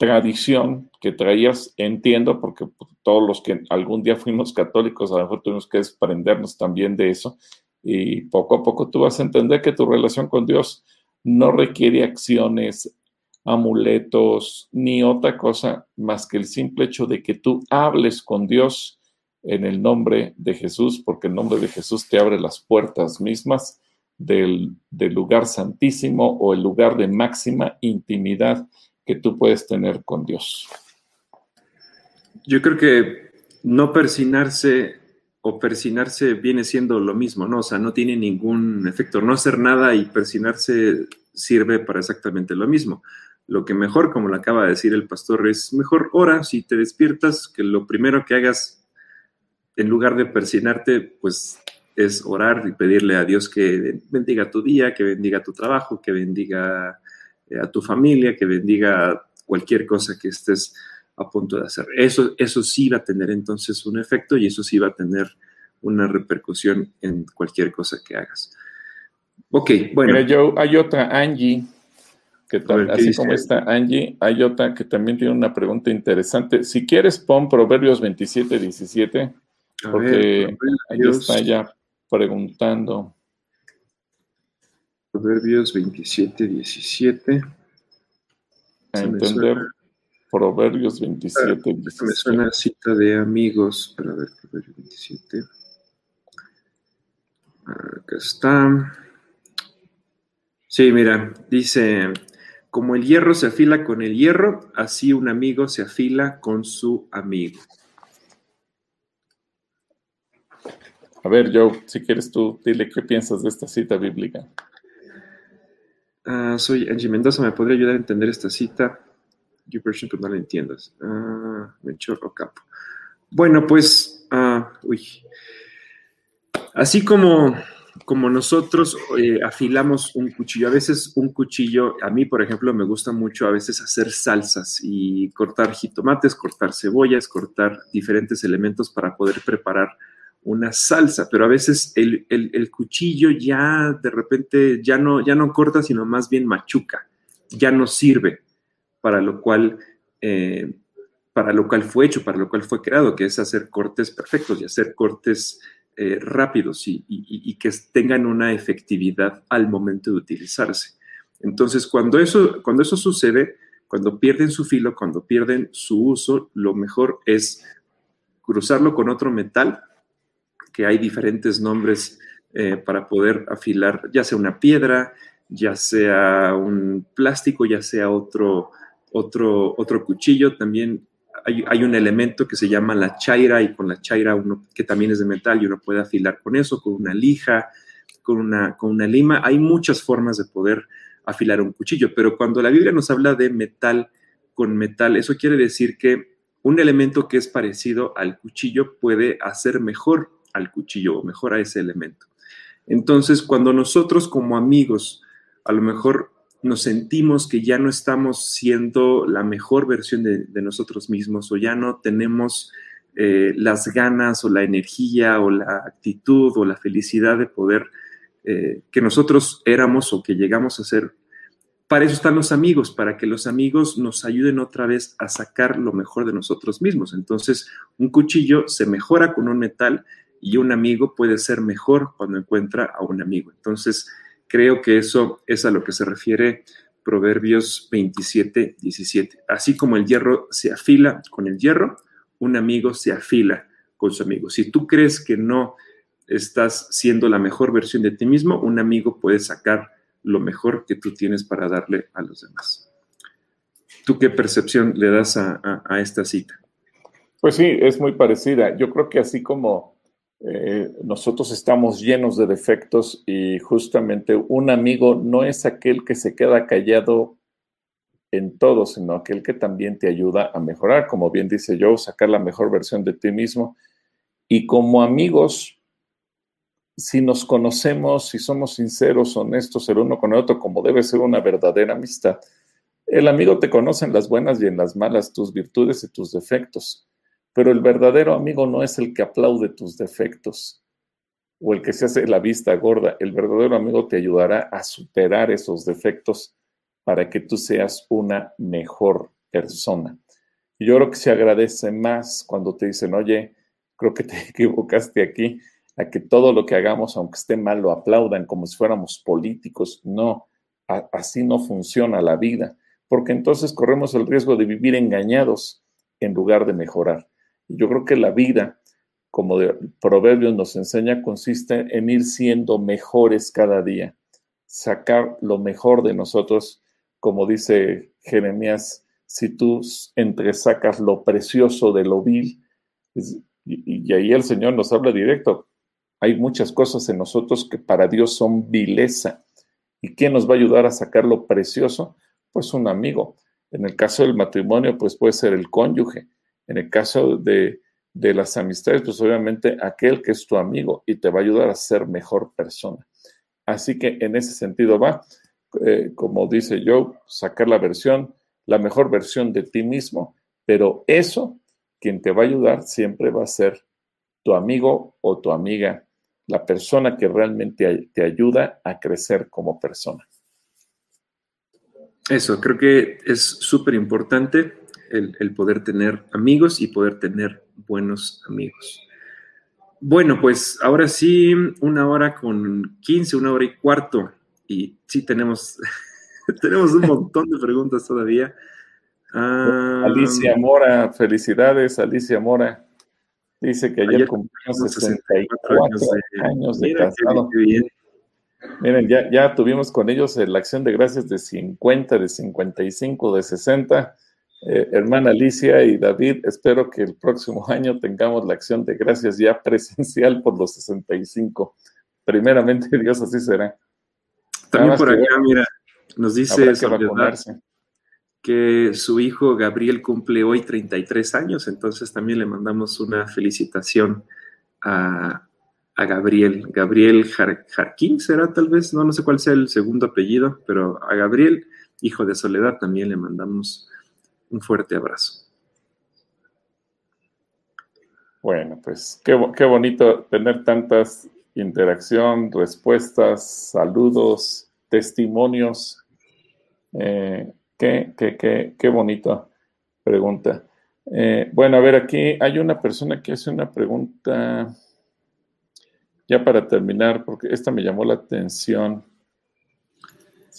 tradición que traías, entiendo, porque pues, todos los que algún día fuimos católicos, a lo mejor tuvimos que desprendernos también de eso, y poco a poco tú vas a entender que tu relación con Dios no requiere acciones amuletos, ni otra cosa más que el simple hecho de que tú hables con Dios en el nombre de Jesús, porque el nombre de Jesús te abre las puertas mismas del, lugar santísimo o el lugar de máxima intimidad que tú puedes tener con Dios. Yo creo que no persinarse o persinarse viene siendo lo mismo, ¿no? O sea, no tiene ningún efecto. No hacer nada y persinarse sirve para exactamente lo mismo lo que mejor, como lo acaba de decir el pastor, es mejor ora si te despiertas, que lo primero que hagas en lugar de persinarte, pues es orar y pedirle a Dios que bendiga tu día, que bendiga tu trabajo, que bendiga a tu familia, que bendiga cualquier cosa que estés a punto de hacer. Eso, eso sí va a tener entonces un efecto y eso sí va a tener una repercusión en cualquier cosa que hagas. Ok, bueno. Mira, yo, hay otra, Angie, que así como está Angie, hay otra que también tiene una pregunta interesante. Si quieres, pon Proverbios 27, 17, porque ahí está ya preguntando. Proverbios 27, 17. A entender Proverbios 27, 17. Me suena cita de amigos, pero a ver, Proverbios 27. Acá está. Sí, mira, dice, como el hierro se afila con el hierro, así un amigo se afila con su amigo. A ver, Joe, si quieres tú, dile qué piensas de esta cita bíblica. Ah, soy Angie Mendoza, ¿me podría ayudar a entender esta cita? You version, que no la entiendas. Ah, chorro Capo. Bueno, pues, ah, uy. Así como como nosotros eh, afilamos un cuchillo, a veces un cuchillo, a mí por ejemplo me gusta mucho a veces hacer salsas y cortar jitomates, cortar cebollas, cortar diferentes elementos para poder preparar una salsa, pero a veces el, cuchillo ya de repente ya no, ya no corta, sino más bien machuca, ya no sirve para lo cual... Eh, para lo cual fue hecho, para lo cual fue creado, que es hacer cortes perfectos y hacer cortes eh, rápidos y, que tengan una efectividad al momento de utilizarse. Entonces, cuando eso, cuando eso sucede, cuando pierden su filo, cuando pierden su uso, lo mejor es cruzarlo con otro metal, que hay diferentes nombres eh, para poder afilar, ya sea una piedra, ya sea un plástico, ya sea otro, otro, otro cuchillo. También hay, un elemento que se llama la chaira y con la chaira uno que también es de metal y uno puede afilar con eso, con una lija, con una, con una lima. Hay muchas formas de poder afilar un cuchillo, pero cuando la Biblia nos habla de metal con metal, eso quiere decir que un elemento que es parecido al cuchillo puede hacer mejor al cuchillo o mejor a ese elemento. Entonces, cuando nosotros como amigos a lo mejor nos sentimos que ya no estamos siendo la mejor versión de, nosotros mismos o ya no tenemos eh, las ganas o la energía o la actitud o la felicidad de poder eh, que nosotros éramos o que llegamos a ser. Para eso están los amigos, para que los amigos nos ayuden otra vez a sacar lo mejor de nosotros mismos. Entonces, un cuchillo se mejora con un metal y un amigo puede ser mejor cuando encuentra a un amigo. Entonces, Creo que eso es a lo que se refiere Proverbios 27, 17. Así como el hierro se afila con el hierro, un amigo se afila con su amigo. Si tú crees que no estás siendo la mejor versión de ti mismo, un amigo puede sacar lo mejor que tú tienes para darle a los demás. ¿Tú qué percepción le das a, a esta cita? Pues sí, es muy parecida. Yo creo que así como eh, nosotros estamos llenos de defectos y justamente un amigo no es aquel que se queda callado en todo, sino aquel que también te ayuda a mejorar, como bien dice Joe, sacar la mejor versión de ti mismo. Y como amigos, si nos conocemos, si somos sinceros, honestos el uno con el otro, como debe ser una verdadera amistad, el amigo te conoce en las buenas y en las malas, tus virtudes y tus defectos, pero el verdadero amigo no es el que aplaude tus defectos o el que se hace la vista gorda. El verdadero amigo te ayudará a superar esos defectos para que tú seas una mejor persona. yo creo que se agradece más cuando te dicen, oye, creo que te equivocaste aquí, a que todo lo que hagamos, aunque esté mal, lo aplaudan como si fuéramos políticos. No, así no funciona la vida porque entonces corremos el riesgo de vivir engañados en lugar de mejorar. Yo creo que la vida, como el proverbio nos enseña, consiste en ir siendo mejores cada día, sacar lo mejor de nosotros, como dice Jeremías, si tú entresacas lo precioso de lo vil, y, ahí el Señor nos habla directo, hay muchas cosas en nosotros que para Dios son vileza. ¿Y quién nos va a ayudar a sacar lo precioso? pues un amigo. En el caso del matrimonio, pues puede ser el cónyuge. En el caso de, las amistades, pues obviamente aquel que es tu amigo y te va a ayudar a ser mejor persona. Así que en ese sentido va, eh, como dice Joe, sacar la versión, la mejor versión de ti mismo, pero eso, quien te va a ayudar siempre va a ser tu amigo o tu amiga, la persona que realmente te ayuda a crecer como persona. Eso, creo que es súper importante el, poder tener amigos y poder tener buenos amigos. Bueno, pues ahora sí, una hora con 15, una hora y cuarto. Y sí, tenemos, tenemos un montón de preguntas todavía. Ah, Alicia Mora, felicidades, Alicia Mora. Dice que ayer, cumplimos 64 años de, casado. Miren, ya, ya tuvimos con ellos la acción de gracias de 50, de 55, de 60. Eh, hermana Alicia y David, espero que el próximo año tengamos la acción de gracias ya presencial por los 65. Primeramente, Dios así será. También por acá, mira, nos dice que su hijo Gabriel cumple hoy 33 años, entonces también le mandamos una felicitación a, a Gabriel. Gabriel Jarquín será tal vez, no, no sé cuál sea el segundo apellido, pero a Gabriel, hijo de Soledad, también le mandamos un fuerte abrazo. Bueno, pues qué, bonito tener tantas interacción, respuestas, saludos, testimonios. Eh, qué, qué, qué, bonita pregunta. Eh, bueno, a ver, aquí hay una persona que hace una pregunta ya para terminar, porque esta me llamó la atención.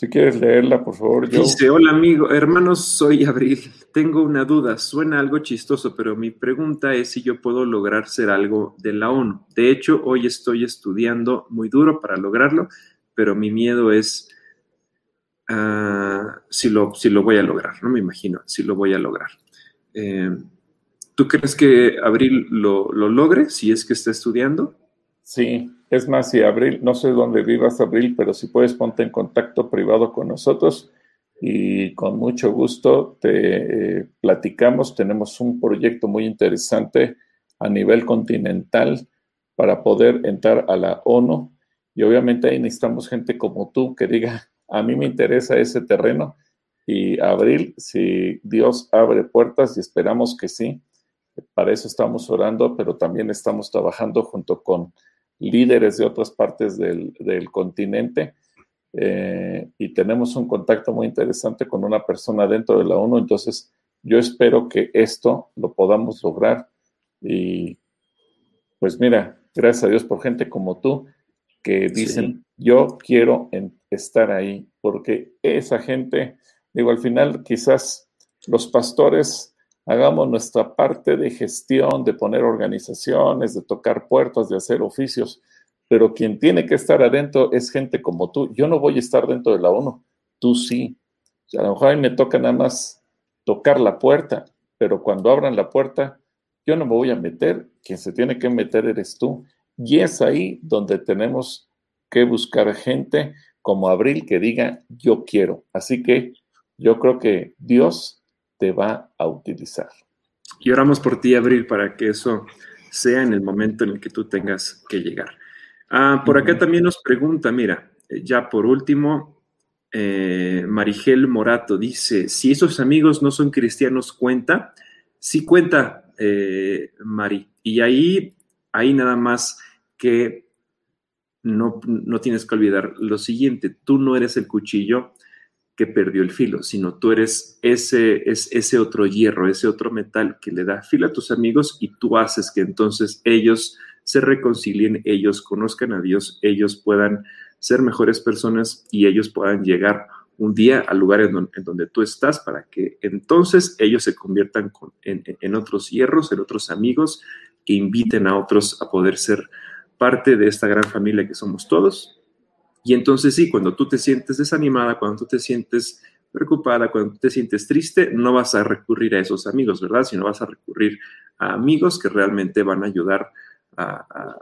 Si quieres leerla, por favor. Yo... Dice, hola amigo, hermanos, soy Abril. Tengo una duda, suena algo chistoso, pero mi pregunta es si yo puedo lograr ser algo de la ONU. De hecho, hoy estoy estudiando muy duro para lograrlo, pero mi miedo es ah, si, lo, si lo voy a lograr, no me imagino si lo voy a lograr. Eh, ¿Tú crees que Abril lo, lo logre si es que está estudiando? Sí, es más, si Abril, no sé dónde vivas Abril, pero si puedes ponte en contacto privado con nosotros y con mucho gusto te eh, platicamos. Tenemos un proyecto muy interesante a nivel continental para poder entrar a la ONU y obviamente ahí necesitamos gente como tú que diga, a mí me interesa ese terreno y Abril, si Dios abre puertas y esperamos que sí, para eso estamos orando, pero también estamos trabajando junto con líderes de otras partes del, continente eh, y tenemos un contacto muy interesante con una persona dentro de la ONU. Entonces, yo espero que esto lo podamos lograr y pues mira, gracias a Dios por gente como tú que dicen, yo quiero estar ahí, porque esa gente, digo, al final quizás los pastores hagamos nuestra parte de gestión, de poner organizaciones, de tocar puertas, de hacer oficios, pero quien tiene que estar adentro es gente como tú. Yo no voy a estar dentro de la ONU, tú sí. a lo mejor a mí me toca nada más tocar la puerta, pero cuando abran la puerta, yo no me voy a meter, quien se tiene que meter eres tú. Y es ahí donde tenemos que buscar gente como Abril que diga, yo quiero. Así que yo creo que Dios te va a utilizar. Y oramos por ti, Abril, para que eso sea en el momento en el que tú tengas que llegar. Ah, por acá también nos pregunta, mira, eh, ya por último, eh, Marigel Morato dice, si esos amigos no son cristianos, ¿cuenta? Sí cuenta, eh, Mari. Y ahí, ahí nada más que no, no tienes que olvidar lo siguiente, tú no eres el cuchillo que perdió el filo, sino tú eres ese, es, ese otro hierro, ese otro metal que le da filo a tus amigos y tú haces que entonces ellos se reconcilien, ellos conozcan a Dios, ellos puedan ser mejores personas y ellos puedan llegar un día al lugar en donde, tú estás para que entonces ellos se conviertan en, en otros hierros, en otros amigos que inviten a otros a poder ser parte de esta gran familia que somos todos y entonces sí, cuando tú te sientes desanimada, cuando tú te sientes preocupada, cuando tú te sientes triste, no vas a recurrir a esos amigos, ¿verdad? Sino vas a recurrir a amigos que realmente van a ayudar a,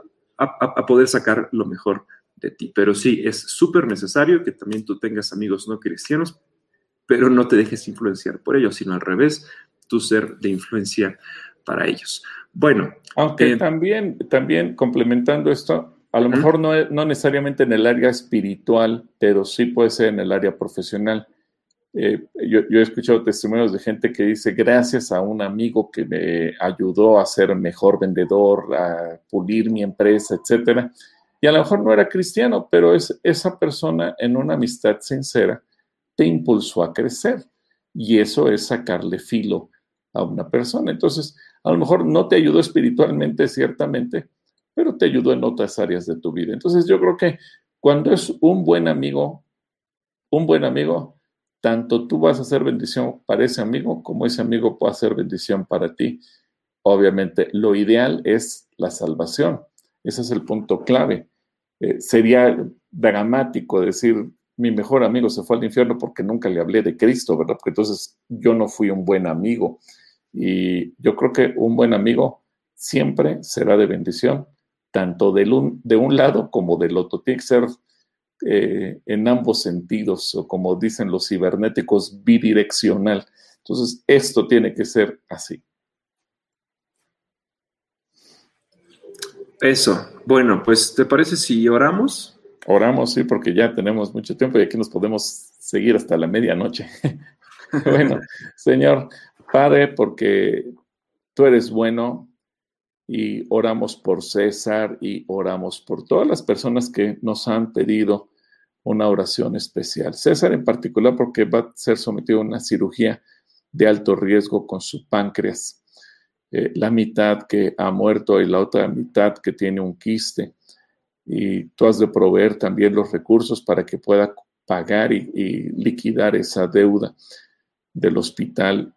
poder sacar lo mejor de ti. Pero sí, es súper necesario que también tú tengas amigos no cristianos, pero no te dejes influenciar por ellos, sino al revés, tú ser de influencia para ellos. Bueno. Aunque eh, también, también complementando esto, a lo mejor no, no, necesariamente en el área espiritual, pero sí puede ser en el área profesional. Eh, yo, he escuchado testimonios de gente que dice, gracias a un amigo que me ayudó a ser mejor vendedor, a pulir mi empresa, etcétera. Y a lo mejor no era cristiano, pero es, esa persona en una amistad sincera te impulsó a crecer. Y eso es sacarle filo a una persona. Entonces, a lo mejor no te ayudó espiritualmente, ciertamente, pero te ayudó en otras áreas de tu vida. Entonces yo creo que cuando es un buen amigo, un buen amigo, tanto tú vas a hacer bendición para ese amigo como ese amigo puede hacer bendición para ti. Obviamente, lo ideal es la salvación. Ese es el punto clave. Eh, sería dramático decir, mi mejor amigo se fue al infierno porque nunca le hablé de Cristo, ¿verdad? Porque entonces yo no fui un buen amigo. Y yo creo que un buen amigo siempre será de bendición tanto de un, de un lado como del otro. Tiene que ser eh, en ambos sentidos, o como dicen los cibernéticos, bidireccional. Entonces, esto tiene que ser así. Eso. Bueno, pues, ¿te parece si oramos? Oramos, sí, porque ya tenemos mucho tiempo y aquí nos podemos seguir hasta la medianoche. bueno, Señor, Padre, porque tú eres bueno, y oramos por César y oramos por todas las personas que nos han pedido una oración especial. César en particular porque va a ser sometido a una cirugía de alto riesgo con su páncreas. Eh, la mitad que ha muerto y la otra mitad que tiene un quiste. Y tú has de proveer también los recursos para que pueda pagar y liquidar esa deuda del hospital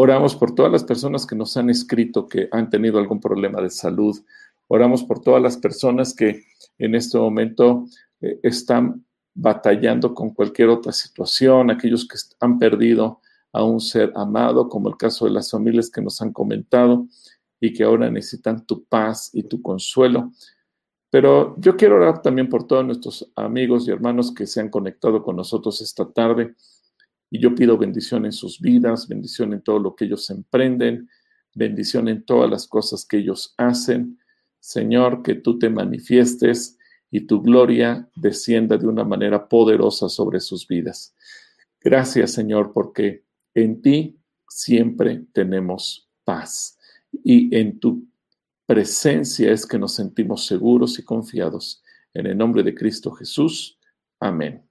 Oramos por todas las personas que nos han escrito que han tenido algún problema de salud. Oramos por todas las personas que en este momento eh, están batallando con cualquier otra situación, aquellos que han perdido a un ser amado, como el caso de las familias que nos han comentado y que ahora necesitan tu paz y tu consuelo. Pero yo quiero orar también por todos nuestros amigos y hermanos que se han conectado con nosotros esta tarde y yo pido bendición en sus vidas, bendición en todo lo que ellos emprenden, bendición en todas las cosas que ellos hacen. Señor, que tú te manifiestes y tu gloria descienda de una manera poderosa sobre sus vidas. Gracias, Señor, porque en ti siempre tenemos paz y en tu presencia es que nos sentimos seguros y confiados. En el nombre de Cristo Jesús. Amén.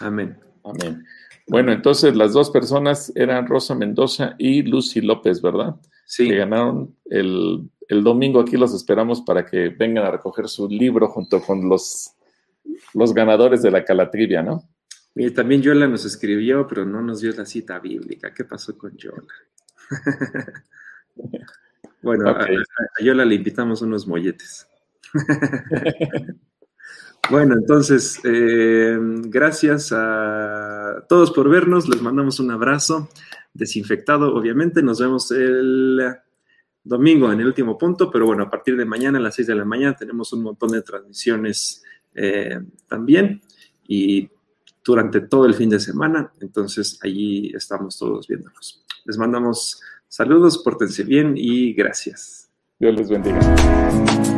Amén. Amén. Bueno, entonces las dos personas eran Rosa Mendoza y Lucy López, ¿verdad? Sí. Que ganaron el, domingo. Aquí los esperamos para que vengan a recoger su libro junto con los, los ganadores de la Calatrivia, ¿no? Y también Yola nos escribió, pero no nos dio la cita bíblica. ¿Qué pasó con Yola? bueno, a, a Yola le invitamos unos molletes. Bueno, entonces, eh, gracias a todos por vernos. Les mandamos un abrazo desinfectado, obviamente. Nos vemos el domingo en el último punto, pero bueno, a partir de mañana a las 6 de la mañana tenemos un montón de transmisiones eh, también. Y durante todo el fin de semana. Entonces, allí estamos todos viéndonos. Les mandamos saludos, pórtense bien y gracias. Dios les bendiga.